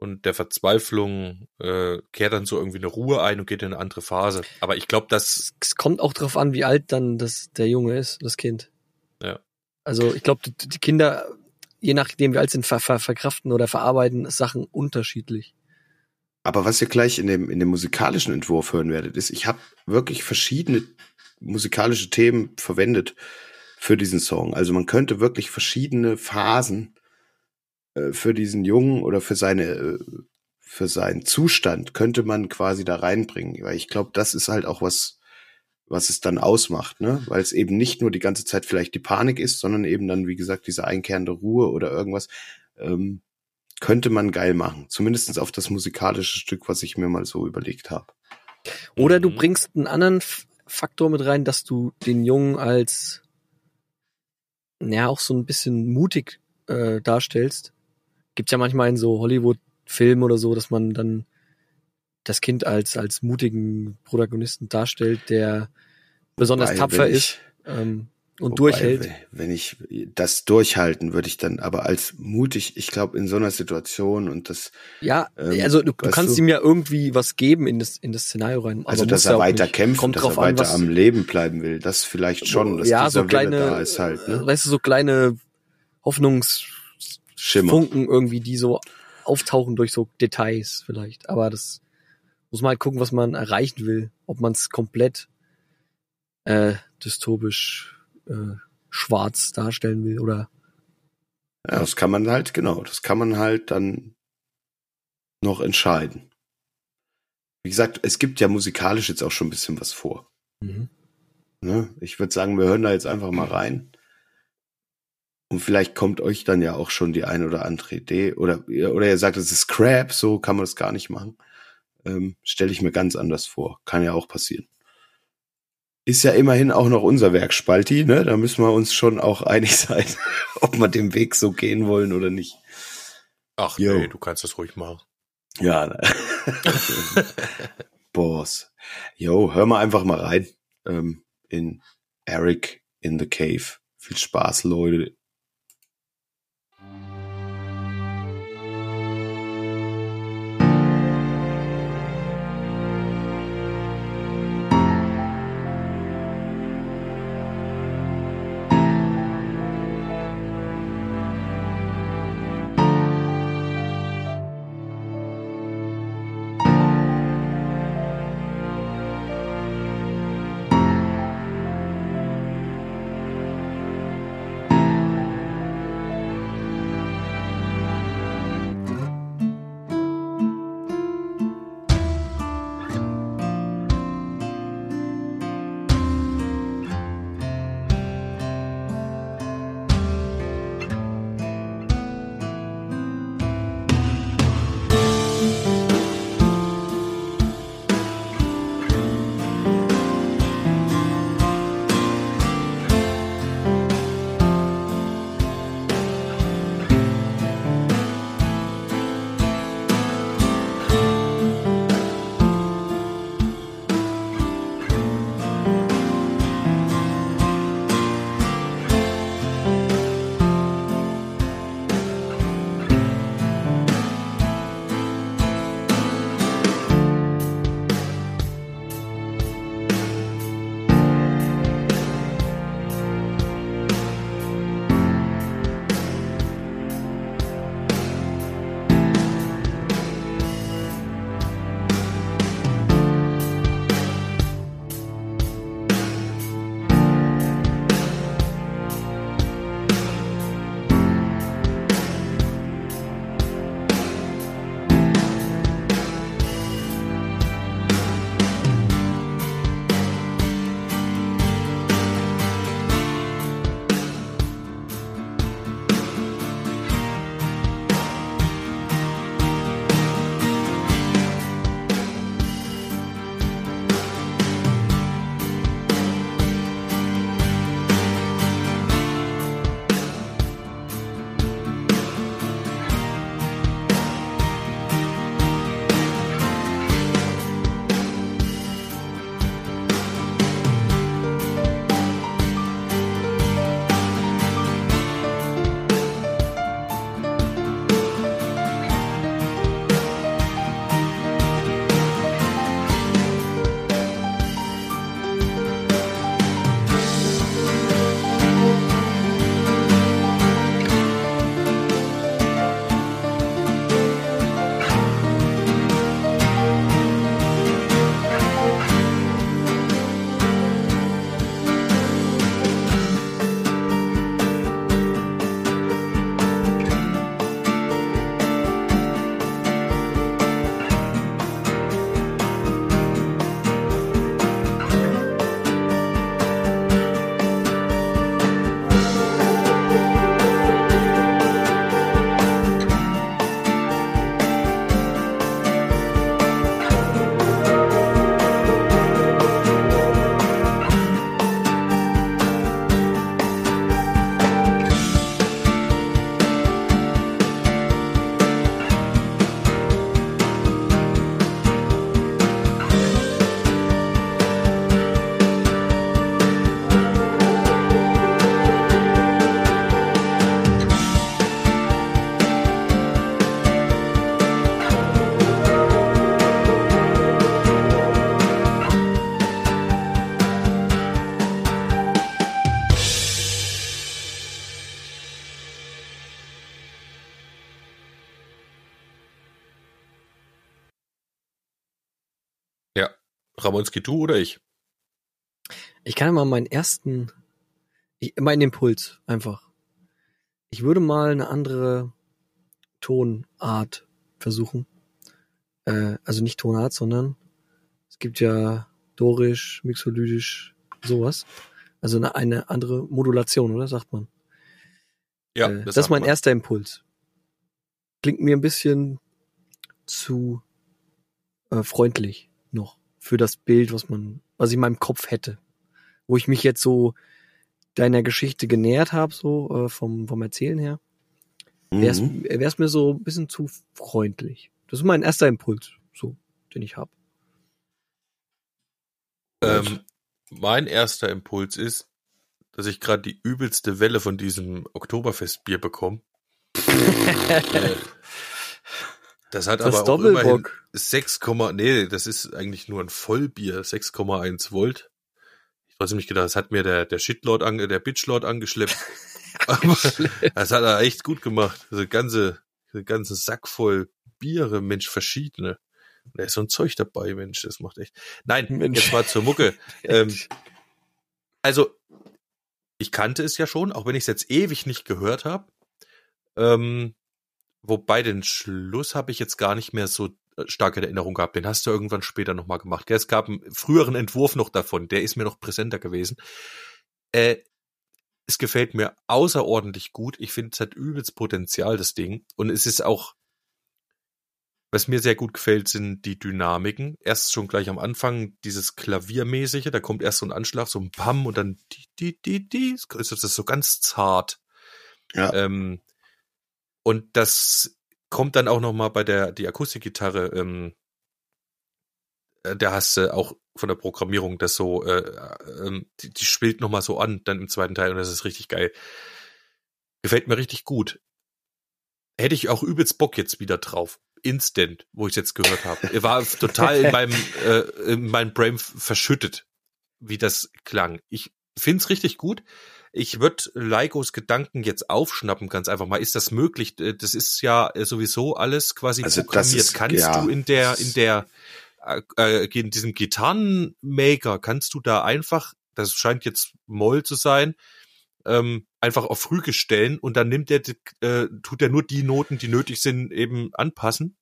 und der Verzweiflung äh, kehrt dann so irgendwie eine Ruhe ein und geht in eine andere Phase. Aber ich glaube, dass es kommt auch drauf an, wie alt dann das der Junge ist, das Kind. Ja. Also ich glaube, die, Kinder, je nachdem wie alt sind, ver, ver, verkraften oder verarbeiten Sachen unterschiedlich. Aber was ihr gleich in dem, in dem musikalischen Entwurf hören werdet, ist, ich habe wirklich verschiedene musikalische Themen verwendet für diesen Song. Also man könnte wirklich verschiedene Phasen äh, für diesen Jungen oder für seine äh, für seinen Zustand könnte man quasi da reinbringen, weil ich glaube, das ist halt auch was was es dann ausmacht, ne? Weil es eben nicht nur die ganze Zeit vielleicht die Panik ist, sondern eben dann, wie gesagt, diese einkehrende Ruhe oder irgendwas, ähm, könnte man geil machen. Zumindestens auf das musikalische Stück, was ich mir mal so überlegt habe. Oder du Mhm. bringst einen anderen Faktor mit rein, dass du den Jungen als ja auch so ein bisschen mutig äh, darstellst. Gibt's ja manchmal in so Hollywood-Filmen oder so, dass man dann das Kind als als mutigen Protagonisten darstellt, der besonders Wobei, tapfer ist ich- ähm, und Wobei, durchhält. Wenn ich das durchhalten, würde ich dann aber als mutig, ich glaube, in so einer Situation und das, Ja, ähm, also du, du kannst du- ihm ja irgendwie was geben in das in das Szenario rein. also dass er weiter nicht. kämpft, Kommt dass er an, weiter was, am Leben bleiben will, das vielleicht schon, dass ja, dieser so Wille kleine, da ist halt, äh, ne? weißt du, so kleine Hoffnungsfunken irgendwie, die so auftauchen durch so Details vielleicht. Aber das muss man halt gucken, was man erreichen will. Ob man es komplett äh, dystopisch äh, schwarz darstellen will oder Ja, das kann man halt, genau, das kann man halt dann noch entscheiden. Wie gesagt, es gibt ja musikalisch jetzt auch schon ein bisschen was vor. mhm. Ne? Ich würde sagen, wir hören da jetzt einfach mal rein. Und vielleicht kommt euch dann ja auch schon die eine oder andere Idee. Oder, oder ihr sagt, es ist Crap, so kann man das gar nicht machen. Ähm, Stelle ich mir ganz anders vor. Kann ja auch passieren. Ist ja immerhin auch noch unser Werk, Spalti, ne? Da müssen wir uns schon auch einig sein, ob wir den Weg so gehen wollen oder nicht. Ach Jo. nee, du kannst das ruhig machen. Ja. Ne? Boss. Jo, hör mal einfach mal rein ähm, in Eric in the Cave. Viel Spaß, Leute. Ramonski, du oder ich? Ich kann mal meinen ersten, ich, meinen Impuls einfach. Ich würde mal eine andere Tonart versuchen. Äh, also nicht Tonart, sondern es gibt ja Dorisch, Mixolydisch, sowas. Also eine, eine andere Modulation, oder sagt man? Ja, äh, das, sagt ist mein man. erster Impuls. Klingt mir ein bisschen zu äh, freundlich noch für das Bild, was man, was ich in meinem Kopf hätte. Wo ich mich jetzt so deiner Geschichte genähert habe, so äh, vom, vom Erzählen her, wäre es Mhm. wär's mir so ein bisschen zu freundlich. Das ist mein erster Impuls, so, den ich habe. Ähm, mein erster Impuls ist, dass ich gerade die übelste Welle von diesem Oktoberfestbier bekomme. Das hat Das aber auch immerhin Doppelbock. 6, nee, das ist eigentlich nur ein Vollbier, 6,1 Volt. Ich trotzdem nicht gedacht, das hat mir der, der Shitlord, ange, der Bitchlord angeschleppt. aber das hat er echt gut gemacht. Also ganze, ganzen Sack voll Biere, Mensch, verschiedene. Da ist so ein Zeug dabei, Mensch, das macht echt. Nein, Mensch. jetzt mal zur Mucke. ähm, also, ich kannte es ja schon, auch wenn ich es jetzt ewig nicht gehört habe. Ähm, wobei den Schluss habe ich jetzt gar nicht mehr so äh, stark in Erinnerung gehabt. Den hast du irgendwann später nochmal gemacht. Es gab einen früheren Entwurf noch davon, der ist mir noch präsenter gewesen. Äh, es gefällt mir außerordentlich gut. Ich finde, es hat übelst Potenzial, das Ding. Und es ist auch, was mir sehr gut gefällt, sind die Dynamiken. Erst schon gleich am Anfang dieses Klaviermäßige, da kommt erst so ein Anschlag, so ein Pam und dann die, die, die, die, ist das so ganz zart. Ja. Ähm, und das kommt dann auch noch mal bei der die Akustikgitarre. Ähm, äh, da hast du auch von der Programmierung das so, äh, ähm, die, die spielt noch mal so an, dann im zweiten Teil und das ist richtig geil. Gefällt mir richtig gut. Hätte ich auch übelst Bock jetzt wieder drauf. Instant, wo ich es jetzt gehört habe. Er war total in meinem, äh, in meinem Brain verschüttet, wie das klang. Ich find's richtig gut. Ich würde Leikos Gedanken jetzt aufschnappen, ganz einfach mal. Ist das möglich? Äh, Das ist ja äh, sowieso alles quasi Also programmiert. ist- kannst ja, du in der, in der, äh, äh, in diesem Gitarrenmaker, kannst du da einfach, das scheint jetzt Moll zu sein, ähm, einfach auf Frühge stellen und dann nimmt er, äh, tut er nur die Noten, die nötig sind, eben anpassen.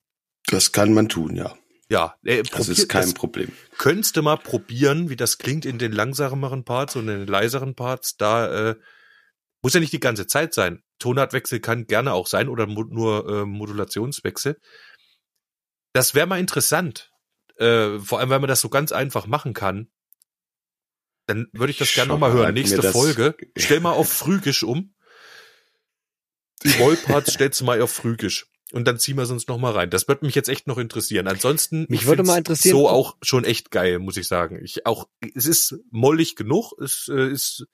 Das kann man tun, ja. Ja, äh, Das ist kein das Problem. könntest du mal probieren, wie das klingt in den langsameren Parts und in den leiseren Parts. Da äh, muss ja nicht die ganze Zeit sein. Tonartwechsel kann gerne auch sein oder mo nur äh, Modulationswechsel. Das wäre mal interessant. Äh, vor allem, weil man das so ganz einfach machen kann. Dann würde ich das gerne nochmal hören. Nächste Folge. Stell mal auf Phrygisch um. Die Mollparts stellst du mal auf Phrygisch. Und dann ziehen wir uns noch mal rein. Das würde mich jetzt echt noch interessieren. Ansonsten Mich ich würde mal interessieren, so auch schon echt geil, muss ich sagen. Ich auch, es ist mollig genug, es äh, ist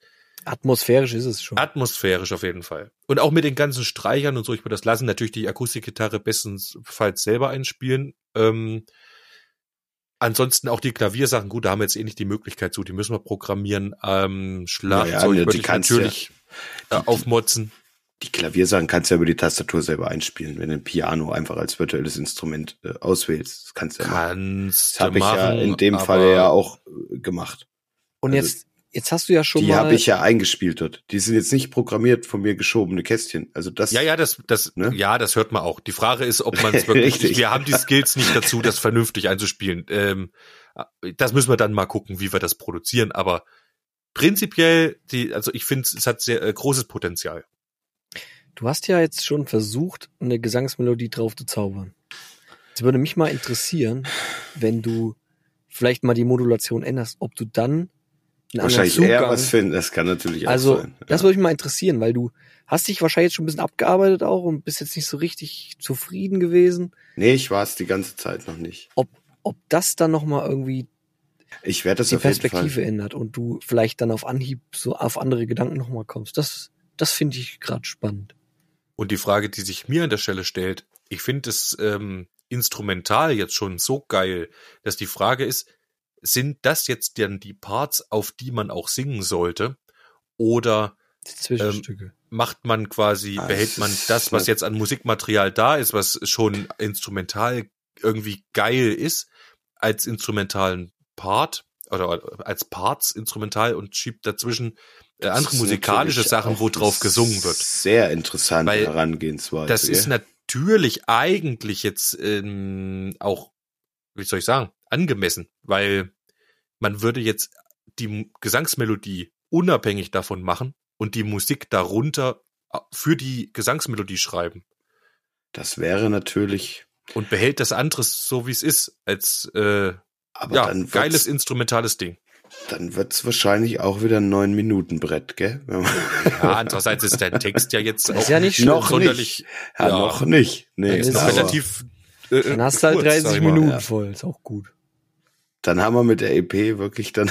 Atmosphärisch ist es schon. atmosphärisch auf jeden Fall. Und auch mit den ganzen Streichern und so, ich würde das lassen. Natürlich die Akustikgitarre bestenfalls selber einspielen. Ähm, ansonsten auch die Klaviersachen, gut, da haben wir jetzt eh nicht die Möglichkeit zu, die müssen wir programmieren. Ähm, Schlagzeug Ja, ja, ne, würde die ich natürlich äh, aufmotzen. Die Klaviersachen kannst du ja über die Tastatur selber einspielen, wenn du ein Piano einfach als virtuelles Instrument äh, auswählst. Das kannst du ja machen. Kannst Das habe ich ja machen, in dem Fall ja auch äh, gemacht. Und also jetzt, jetzt hast du ja schon Die mal. habe ich ja eingespielt dort. Die sind jetzt nicht programmiert von mir geschobene Kästchen. Also das Ja, ja, das, das, Ne? ja, das hört man auch. Die Frage ist, ob man es wirklich, Richtig. wir haben die Skills nicht dazu, das vernünftig einzuspielen. Ähm, das müssen wir dann mal gucken, wie wir das produzieren. Aber prinzipiell, die, also ich finde, es hat sehr äh, großes Potenzial. Du hast ja jetzt schon versucht, eine Gesangsmelodie drauf zu zaubern. Es würde mich mal interessieren, wenn du vielleicht mal die Modulation änderst, ob du dann einen wahrscheinlich Zugang, eher was finden. Das kann natürlich auch also sein. das ja. würde mich mal interessieren, weil du hast dich wahrscheinlich schon ein bisschen abgearbeitet auch und bist jetzt nicht so richtig zufrieden gewesen, Nee, ich war es die ganze Zeit noch nicht. ob das dann noch mal irgendwie Ich werde das die auf Perspektive ändert und du vielleicht dann auf Anhieb so auf andere Gedanken noch mal kommst. Das das finde ich gerade spannend. Und die Frage, die sich mir an der Stelle stellt, ich finde es ähm, instrumental jetzt schon so geil, dass die Frage ist, sind das jetzt dann die Parts, auf die man auch singen sollte? Oder Zwischenstücke. macht man quasi, Ah, behält man das, was jetzt an Musikmaterial da ist, was schon instrumental irgendwie geil ist, als instrumentalen Part oder als Parts instrumental und schiebt dazwischen Das andere musikalische Sachen, wo drauf gesungen wird. Sehr interessante Weil Herangehensweise. Das ist natürlich eigentlich jetzt ähm, auch, wie soll ich sagen, angemessen, weil man würde jetzt die Gesangsmelodie unabhängig davon machen und die Musik darunter äh, für die Gesangsmelodie schreiben Das wäre natürlich, und behält das andere so wie es ist als äh, aber ja geiles instrumentales Ding. Dann wird's wahrscheinlich auch wieder ein neun Minuten Brett, gell? Ja, andererseits ist der Text ja jetzt auch ist ja nicht noch sonderlich nicht. Ja, Ja. noch nicht. Nee, ist noch relativ äh, Dann hast du halt kurz, sag 30 ich mal. Minuten ja. voll, ist auch gut. Dann haben wir mit der EP wirklich dann,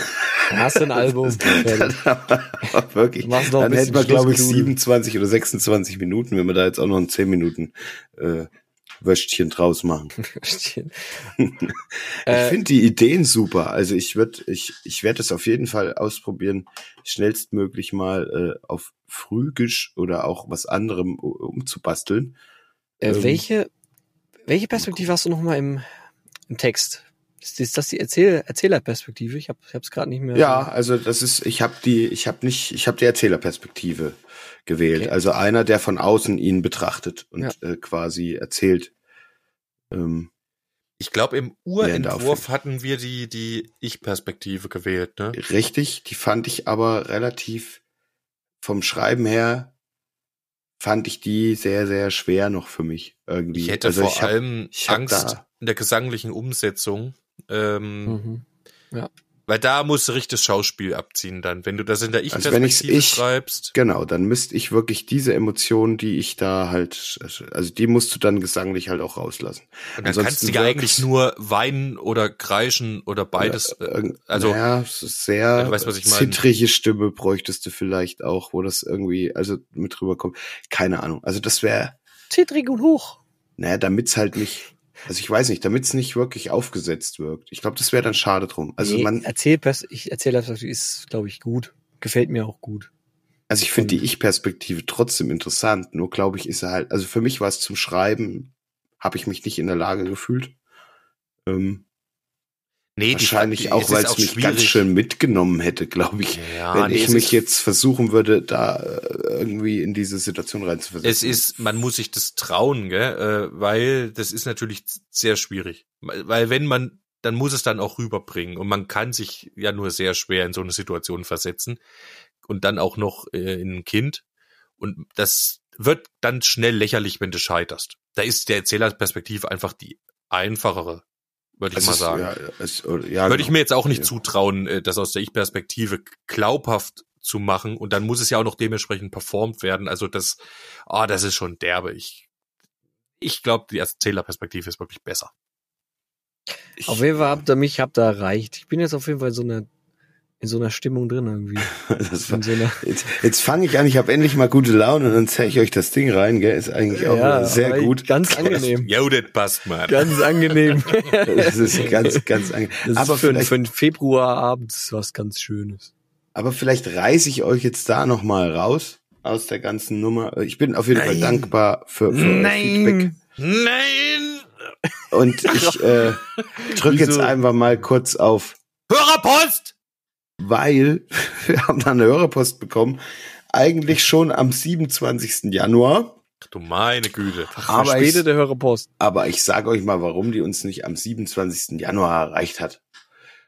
Dann hast du ein Album. dann haben wir wirklich, ein dann hätten wir glaube ich Schlussgedudel. 27 oder 26 Minuten, wenn wir da jetzt auch noch ein 10 Minuten äh, Wöschchen draus machen. Verstehen. ich Äh, finde die Ideen super. Also ich würde, ich, ich werde es auf jeden Fall ausprobieren, schnellstmöglich mal äh, auf Frühgisch oder auch was anderem umzubasteln. äh, ähm, welche, welche Perspektive hast du nochmal im, im Text? Ist, ist das die Erzähl Erzählerperspektive? Ich habe es gerade nicht mehr. Ja, also das ist, ich habe die, ich habe nicht, ich habe die Erzählerperspektive gewählt. Okay. Also einer, der von außen ihn betrachtet und Ja. äh, quasi erzählt. Ähm, Ich glaube, im Urentwurf hatten wir die, die Ich-Perspektive gewählt, ne? richtig, die fand ich aber relativ vom Schreiben her fand ich die sehr, sehr schwer noch für mich irgendwie. Ich hätte also vor ich hab, allem Angst in der gesanglichen Umsetzung, ähm, Mhm. Weil da musst du richtig Schauspiel abziehen dann. Wenn du das in der Also wenn ich's Ich-Perspektive ich- schreibst, Genau, dann müsste ich wirklich diese Emotionen, die ich da halt, also die musst du dann gesanglich halt auch rauslassen. und dann kannst du ansonsten ja eigentlich nur weinen oder kreischen oder beides. Oder, äh, irgend- also Ja, sehr du weißt, was ich meine. zittrige Stimme bräuchtest du vielleicht auch, wo das irgendwie, also mit rüberkommt. Keine Ahnung. Also das wäre, Zittrig und hoch. naja, damit's halt nicht, also ich weiß nicht, damit's nicht wirklich aufgesetzt wirkt. Ich glaube, das wäre dann schade drum. Also nee, man, Erzählpers ich Erzählerperspektive ist, glaube ich, gut. Gefällt mir auch gut. also ich finde die Ich-Perspektive trotzdem interessant. Nur glaube ich, ist er halt, also für mich war es zum Schreiben, habe ich mich nicht in der Lage gefühlt. Ähm, nee, wahrscheinlich die- auch, weil es mich ganz schwierig. schön mitgenommen hätte, glaube ich. Ja, wenn nee, ich mich jetzt versuchen würde, da äh, irgendwie in diese Situation reinzuversetzen. Es ist, man muss sich das trauen, gell? Äh, weil das ist natürlich sehr schwierig. Weil wenn man, dann muss es dann auch rüberbringen und man kann sich ja nur sehr schwer in so eine Situation versetzen und dann auch noch äh, in ein Kind und das wird dann schnell lächerlich, wenn du scheiterst. Da ist der Erzählerperspektive einfach die einfachere, würde ich Es mal ist- sagen. Ja, es, ja, Würde ich genau. mir jetzt auch nicht Ja. zutrauen, äh, das aus der Ich-Perspektive glaubhaft zu machen und dann muss es ja auch noch dementsprechend performt werden. Also das, ah, das ist schon derbe. Ich, ich glaube, die Erzählerperspektive ist wirklich besser. Ich- Auf jeden Fall habt ihr mich, habt ihr erreicht. Ich bin jetzt auf jeden Fall so einer, in so einer Stimmung drin irgendwie. das war, so einer, jetzt jetzt fange ich an, ich habe endlich mal gute Laune und dann zeige ich euch das Ding rein, gell? Ist eigentlich auch Ja, sehr gut. Ganz angenehm. Jo, das passt, man. Ganz angenehm. Das ist ganz, ganz angenehm. Aber ist für, für einen Februarabend was ganz Schönes. aber vielleicht reiße ich euch jetzt da noch mal raus aus der ganzen Nummer. Ich bin auf jeden Fall Nein. dankbar für, für euer Feedback. Nein! Und ich äh, drücke jetzt einfach mal kurz auf Hörerpost! Weil wir haben da eine Hörerpost bekommen, eigentlich schon am 27. Januar. Ach du meine Güte. Aber ich, Verspätete Hörerpost. aber ich sage euch mal, warum die uns nicht am 27. Januar erreicht hat.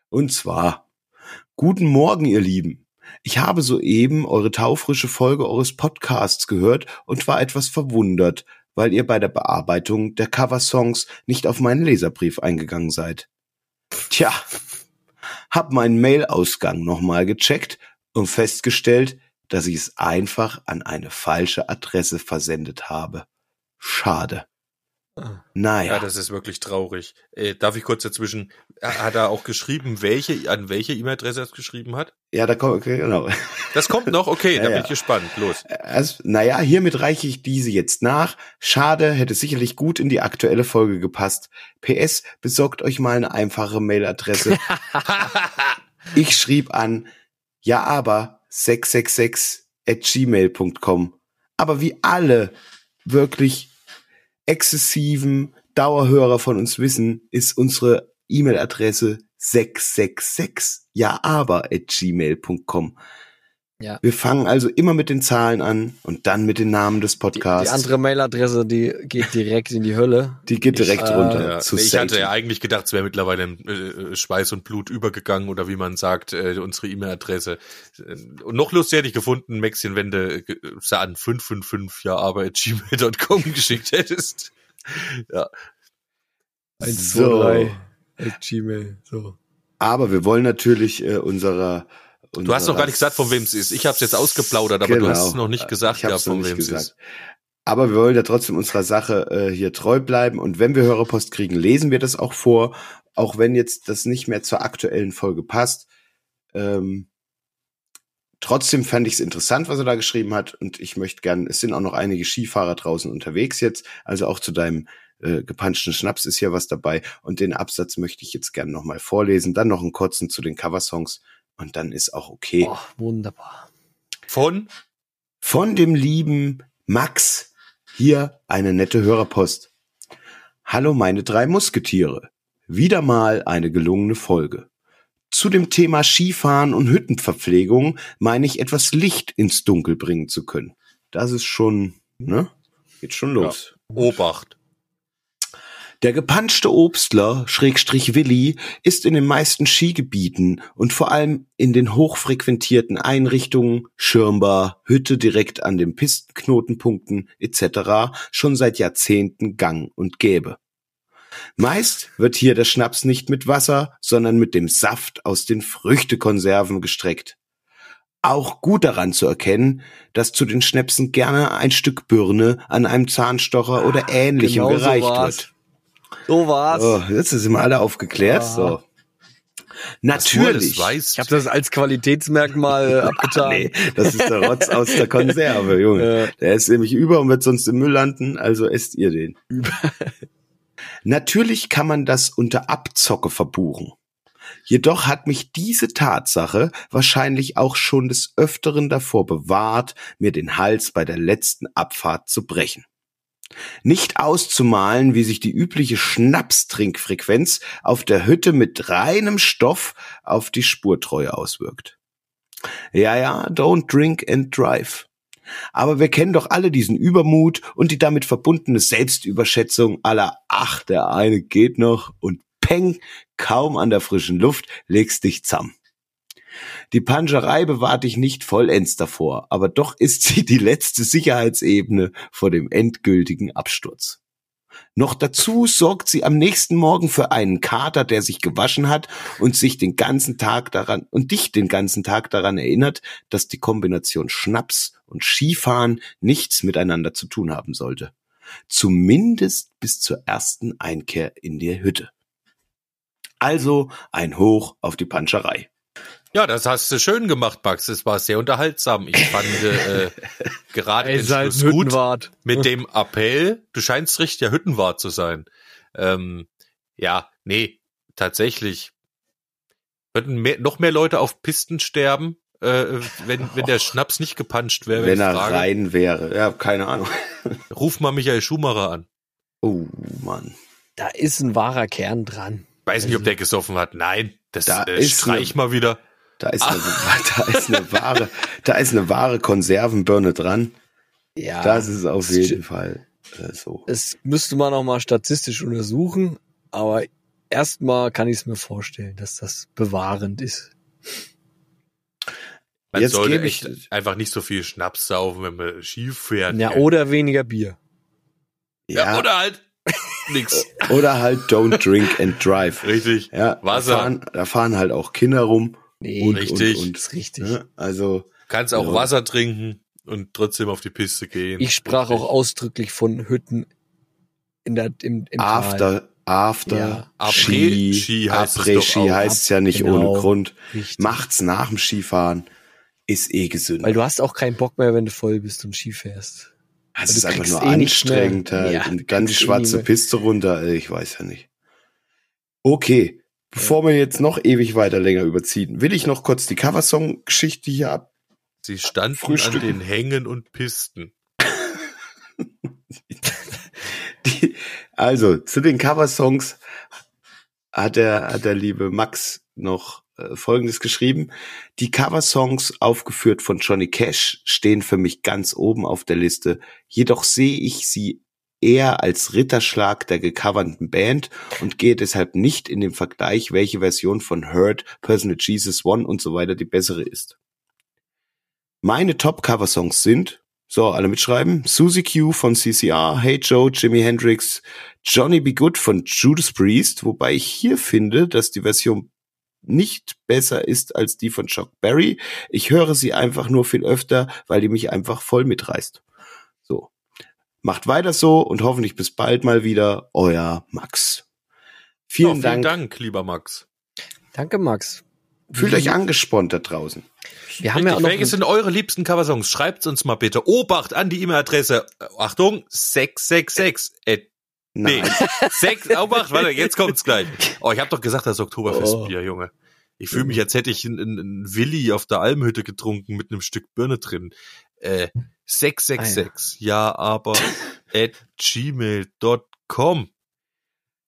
Und zwar, guten Morgen, ihr Lieben. Ich habe soeben eure taufrische Folge eures Podcasts gehört und war etwas verwundert, weil ihr bei der Bearbeitung der Coversongs nicht auf meinen Leserbrief eingegangen seid. Tja, hab meinen Mailausgang nochmal gecheckt und festgestellt, dass ich es einfach an eine falsche Adresse versendet habe. Schade. Ah. Naja. Ja, das ist wirklich traurig. Äh, darf ich kurz dazwischen, hat er auch geschrieben, welche, an welche E-Mail-Adresse er es geschrieben hat? Ja, da kommt, okay, genau. Das kommt noch? Okay, Ja, da bin ich gespannt. Los. Also, naja, hiermit reiche ich diese jetzt nach. Schade, hätte sicherlich gut in die aktuelle Folge gepasst. PS, besorgt euch mal eine einfache Mailadresse. Ich schrieb an, ja aber 666 at gmail.com. Aber wie alle wirklich exzessiven Dauerhörer von uns wissen, ist unsere E-Mail-Adresse 666 ja aber at gmail.com. Ja. Wir fangen also immer mit den Zahlen an und dann mit den Namen des Die, Podcasts. die andere Mailadresse, die geht direkt in die Hölle. Die geht direkt Ich, äh, runter Ja, zu ich hatte Satan. ja eigentlich gedacht, es wäre mittlerweile in äh, Schweiß und Blut übergegangen oder wie man sagt, äh, unsere E-Mail-Adresse. Äh, Und noch lustiger hätte ich gefunden, Maxchen, wenn du äh, an 555 ja aber at gmail.com geschickt hättest. Ja, 1, So. 2, 3 at Gmail. So. Aber wir wollen natürlich äh, unserer, Du hast noch gar nicht gesagt, von wem es ist. Ich habe es jetzt ausgeplaudert, aber du hast es noch nicht gesagt, Genau. Ja, noch von nicht wem es gesagt. ist. Aber wir wollen ja trotzdem unserer Sache äh, hier treu bleiben. Und wenn wir Hörerpost kriegen, lesen wir das auch vor. Auch wenn jetzt das nicht mehr zur aktuellen Folge passt. Ähm, trotzdem fand ich es interessant, was er da geschrieben hat. Und ich möchte gern, es sind auch noch einige Skifahrer draußen unterwegs jetzt. Also auch zu deinem äh, gepanschten Schnaps ist hier was dabei. Und den Absatz möchte ich jetzt gern nochmal vorlesen. Dann noch einen kurzen zu den Coversongs. Und dann ist auch okay. Oh, wunderbar. Von? Von dem lieben Max. Hier eine nette Hörerpost. Hallo meine drei Musketiere. Wieder mal eine gelungene Folge. Zu dem Thema Skifahren und Hüttenverpflegung meine ich etwas Licht ins Dunkel bringen zu können. Das ist schon, ne? Geht schon los. Obacht. Der gepanschte Obstler, Schrägstrich Willi, ist in den meisten Skigebieten und vor allem in den hochfrequentierten Einrichtungen, Schirmbar, Hütte direkt an den Pistenknotenpunkten etc. schon seit Jahrzehnten gang und gäbe. Meist wird hier der Schnaps nicht mit Wasser, sondern mit dem Saft aus den Früchtekonserven gestreckt. Auch gut daran zu erkennen, dass zu den Schnäpsen gerne ein Stück Birne an einem Zahnstocher oder ähnlichem genau so gereicht war's. wird. So war's. Oh, jetzt sind wir alle aufgeklärt. Ja. So. Natürlich. weißt. Ich habe das als Qualitätsmerkmal äh, abgetan. Nee, das ist der Rotz aus der Konserve, Junge. Der ist nämlich über und wird sonst im Müll landen, also esst ihr den. Natürlich kann man das unter Abzocke verbuchen. Jedoch hat mich diese Tatsache wahrscheinlich auch schon des Öfteren davor bewahrt, mir den Hals bei der letzten Abfahrt zu brechen. Nicht auszumalen, wie sich die übliche Schnapstrinkfrequenz auf der Hütte mit reinem Stoff auf die Spurtreue auswirkt. Ja, ja, don't drink and drive. Aber wir kennen doch alle diesen Übermut und die damit verbundene Selbstüberschätzung aller, ach, der eine geht noch und peng, kaum an der frischen Luft legst dich zamm. Die Panscherei bewahrt dich nicht vollends davor, aber doch ist sie die letzte Sicherheitsebene vor dem endgültigen Absturz. Noch dazu sorgt sie am nächsten Morgen für einen Kater, der sich gewaschen hat und sich den ganzen Tag daran und dich den ganzen Tag daran erinnert, dass die Kombination Schnaps und Skifahren nichts miteinander zu tun haben sollte. Zumindest bis zur ersten Einkehr in die Hütte. Also ein Hoch auf die Panscherei. Ja, das hast du schön gemacht, Max. Es war sehr unterhaltsam. Ich fand äh, gerade ey, den Schluss gut mit dem Appell. Du scheinst richtiger Hüttenwart zu sein. Ähm, ja, nee, tatsächlich. Würden mehr, noch mehr Leute auf Pisten sterben, äh, wenn, wenn der Schnaps nicht gepanscht wäre? Wenn er frage. rein wäre. Ja, keine Ahnung. Ruf mal Michael Schumacher an. Oh, Mann. Da ist ein wahrer Kern dran. Weiß nicht, ob der gesoffen hat. Nein, das Da äh, ist streich mal wieder. Da ist eine, da ist eine wahre, da ist eine wahre Konservenbirne dran. Ja. Das ist auf jeden Fall äh, so. Das müsste man auch mal statistisch untersuchen, aber erstmal kann ich es mir vorstellen, dass das bewahrend ist. Man Jetzt sollte echt einfach nicht so viel Schnaps saufen, wenn man Ski fährt. Ja, oder weniger Bier. ja, Ja, oder, oder halt nix. halt don't drink and drive. Richtig. Ja, Wasser. Da fahren, da fahren halt auch Kinder rum. Nee, Und, Richtig. Und, und, das ist richtig. ne? Also, Kannst auch Ja. Wasser trinken und trotzdem auf die Piste gehen. Ich sprach auch ausdrücklich von Hütten in der, im, im Tal. after, after, Ja. Ski, es doch Après-Ski auch. heißt es ja nicht Genau. ohne Grund. Richtig. Macht's nach dem Skifahren, ist eh gesünder. Weil du hast auch keinen Bock mehr, wenn du voll bist und Ski fährst. Es du ist einfach nur eh anstrengend, halt. Ja, Und ganz kriegst eh schwarze mehr. Piste runter, ich weiß ja nicht. Okay, bevor wir jetzt noch ewig weiter länger überziehen, will ich noch kurz die Coversong-Geschichte hier ab. Sie standen Frühstücken. an den Hängen und Pisten. Die, also, zu den Coversongs hat der, hat der liebe Max noch äh, Folgendes geschrieben. Die Coversongs, aufgeführt von Johnny Cash, stehen für mich ganz oben auf der Liste. Jedoch sehe ich sie eher als Ritterschlag der gecoverten Band und gehe deshalb nicht in den Vergleich, welche Version von Hurt, Personal Jesus One und so weiter die bessere ist. Meine Top-Cover-Songs sind, so, alle mitschreiben, Susie Q von CCR, Hey Joe, Jimi Hendrix, Johnny Be Good von Judas Priest, wobei ich hier finde, dass die Version nicht besser ist als die von Chuck Berry. Ich höre sie einfach nur viel öfter, weil die mich einfach voll mitreißt. So. Macht weiter so und hoffentlich bis bald mal wieder. Euer Max. Vielen, Ja, vielen Dank. Dank, lieber Max. Danke, Max. Fühlt euch angespornt da draußen. Wir haben ja auch noch welche sind eure liebsten Coversongs? Schreibt's uns mal bitte. Obacht an die E-Mail-Adresse. Achtung, 666. Äh, nee, Nein. 6, Obacht, warte, jetzt kommt's gleich. Oh, ich habe doch gesagt, das ist Oktoberfestbier, Oh. Junge. Ich fühle mich, als hätte ich einen, einen Willi auf der Almhütte getrunken mit einem Stück Birne drin. Äh, 666, ja, aber at gmail.com.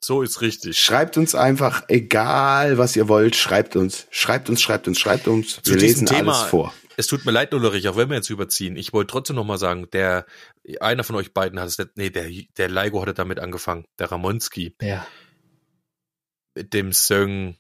So ist richtig. Schreibt uns einfach, egal was ihr wollt, schreibt uns. Schreibt uns, schreibt uns, schreibt uns. Zu Wir lesen Thema- alles vor. Es tut mir leid, Ulrich, auch wenn wir jetzt überziehen. Ich wollte trotzdem noch mal sagen, der, einer von euch beiden hat es, nee, der, der Laigo hatte damit angefangen, der Ramonski, Ja. mit dem Song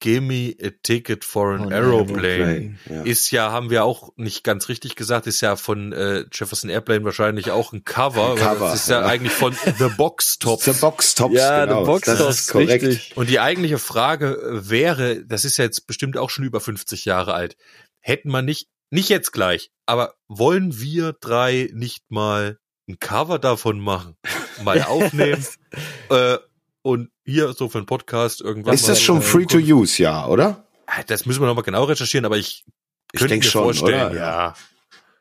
Gimme a Ticket for an an Aeroplane. Ja. Ist ja, haben wir auch nicht ganz richtig gesagt, ist ja von äh, Jefferson Airplane wahrscheinlich auch ein Cover. Ein Cover, das ist ja, ja. eigentlich von The Box Tops. The Box Tops, Ja, genau. der Box das Tops, ist korrekt. richtig. Und die eigentliche Frage äh, wäre, das ist ja jetzt bestimmt auch schon über 50 Jahre alt, hätten wir nicht, nicht jetzt gleich, aber wollen wir drei nicht mal ein Cover davon machen? Mal aufnehmen äh, und hier so für einen Podcast irgendwas. Ist das schon free to use, ja, oder? Ah, Das müssen wir nochmal genau recherchieren, aber ich, Ich könnte mir schon, vorstellen, oder? ja.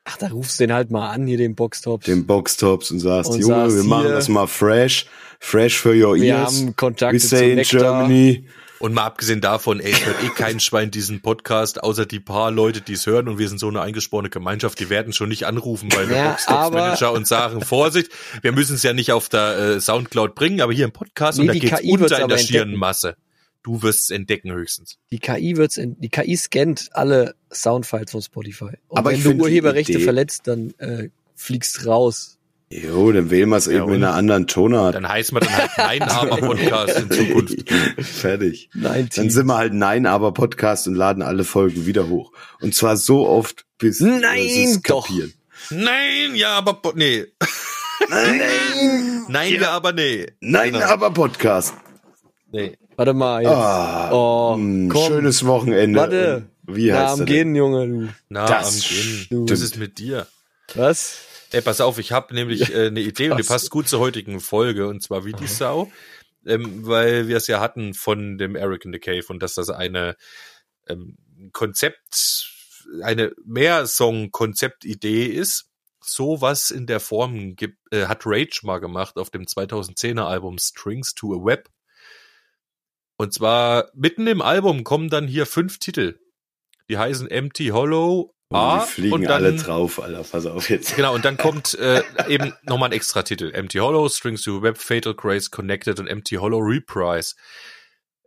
Ach, da rufst du den halt mal an, hier den Boxtops. Den Box Tops und sagst, Und Junge, sagst, wir machen das mal fresh. Fresh for your Wir ears. haben Kontakte We zu say in Nektar. Germany. Und mal abgesehen davon, ey, es hört eh kein Schwein diesen Podcast, außer die paar Leute, die es hören und wir sind so eine eingesporene Gemeinschaft, die werden schon nicht anrufen bei der Ja, Boxtops aber- Manager und sagen, Vorsicht, wir müssen es ja nicht auf der äh, Soundcloud bringen, aber hier im Podcast Nee, und da geht's KI unter in der schieren entdecken. Masse. Du wirst es entdecken höchstens. Die KI wird's in, die KI scannt alle Soundfiles von Spotify. Und Aber wenn ich du Urheberrechte verletzt, dann äh, fliegst raus. Jo, dann wählen wir es Ja, eben in einer anderen Tonart. Dann heißt man dann halt Nein, aber Podcast in Zukunft. Fertig. Nein, Dann sind wir halt Nein, aber Podcast und laden alle Folgen wieder hoch. Und zwar so oft, bis Nein, doch. kapieren. Nein, ja, aber po- nee. Nein, Nein, ja, aber nee. nein, Genau. aber Podcast. Nee. Warte mal jetzt. Ah, oh, mh, komm. schönes Wochenende. Warte. Und Wie Na, heißt am er denn? Gehen, Junge, du. Na, Das am Gehen. stimmt. Was ist mit dir? Was? Ey, pass auf, ich habe nämlich äh, eine Idee und die passt gut zur heutigen Folge und zwar wie die Sau, ähm, weil wir es ja hatten von dem Eric in the Cave und dass das eine ähm, Konzept, eine Mehrsong-Konzeptidee ist. Sowas in der Form gibt, äh, hat Rage mal gemacht auf dem 2010er Album Strings to a Web. Und zwar mitten im Album kommen dann hier fünf Titel. Die heißen Empty Hollow, A die fliegen und dann alle drauf, Alter. Pass auf jetzt. Genau, und dann kommt äh, eben nochmal ein extra Titel. Empty Hollow, Strings to Web, Fatal Grace, Connected und Empty Hollow Reprise.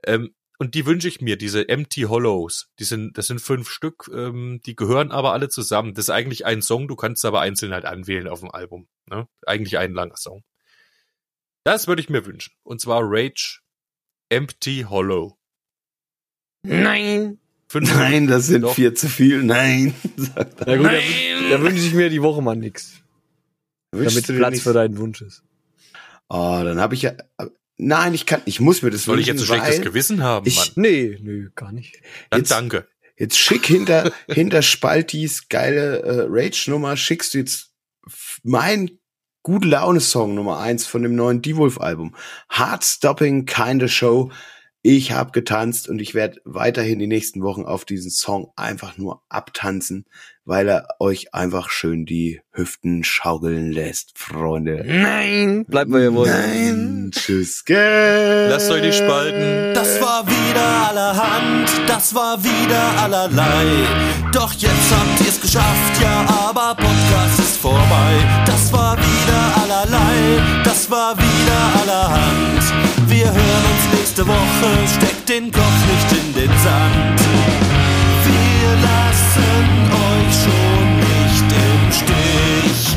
Ähm, und die wünsche ich mir, diese Empty Hollows. Die sind, das sind fünf Stück, ähm, die gehören aber alle zusammen. Das ist eigentlich ein Song, du kannst aber einzeln halt anwählen auf dem Album. Ne? Eigentlich ein langer Song. Das würde ich mir wünschen. Und zwar Rage Empty Hollow. Nein. Fünf Nein, das sind Doch. vier zu viel. Nein. Sagt er. Na gut, da, wün- da wünsche ich mir die Woche mal nix. Wünschst Damit du dir Platz für deinen Wunsch ist. Oh, dann habe ich ja. Nein, ich kann, ich muss mir das Soll ich jetzt wünschen, ein schlechtes Gewissen haben, ich- Mann? Nee, nee, gar nicht. Dann jetzt- danke. Jetzt schick hinter, hinter Spaltis geile äh, Rage-Nummer, schickst du jetzt mein gute Laune-Song Nummer eins von dem neuen D-Wolf-Album. Heartstopping Kinda Show. Ich habe getanzt und ich werde weiterhin die nächsten Wochen auf diesen Song einfach nur abtanzen, weil er euch einfach schön die Hüften schaukeln lässt, Freunde. Nein. Bleibt bei ihr wollt. Nein, tschüss, gell. Lasst euch nicht spalten. Das war wieder allerhand, das war wieder allerlei. Doch jetzt habt ihr's geschafft, ja, aber Podcast ist vorbei. Das war wieder allerlei, das war wieder allerhand. Wir hören uns nächste Woche, steckt den Kopf nicht in den Sand. Wir lassen euch schon nicht im Stich.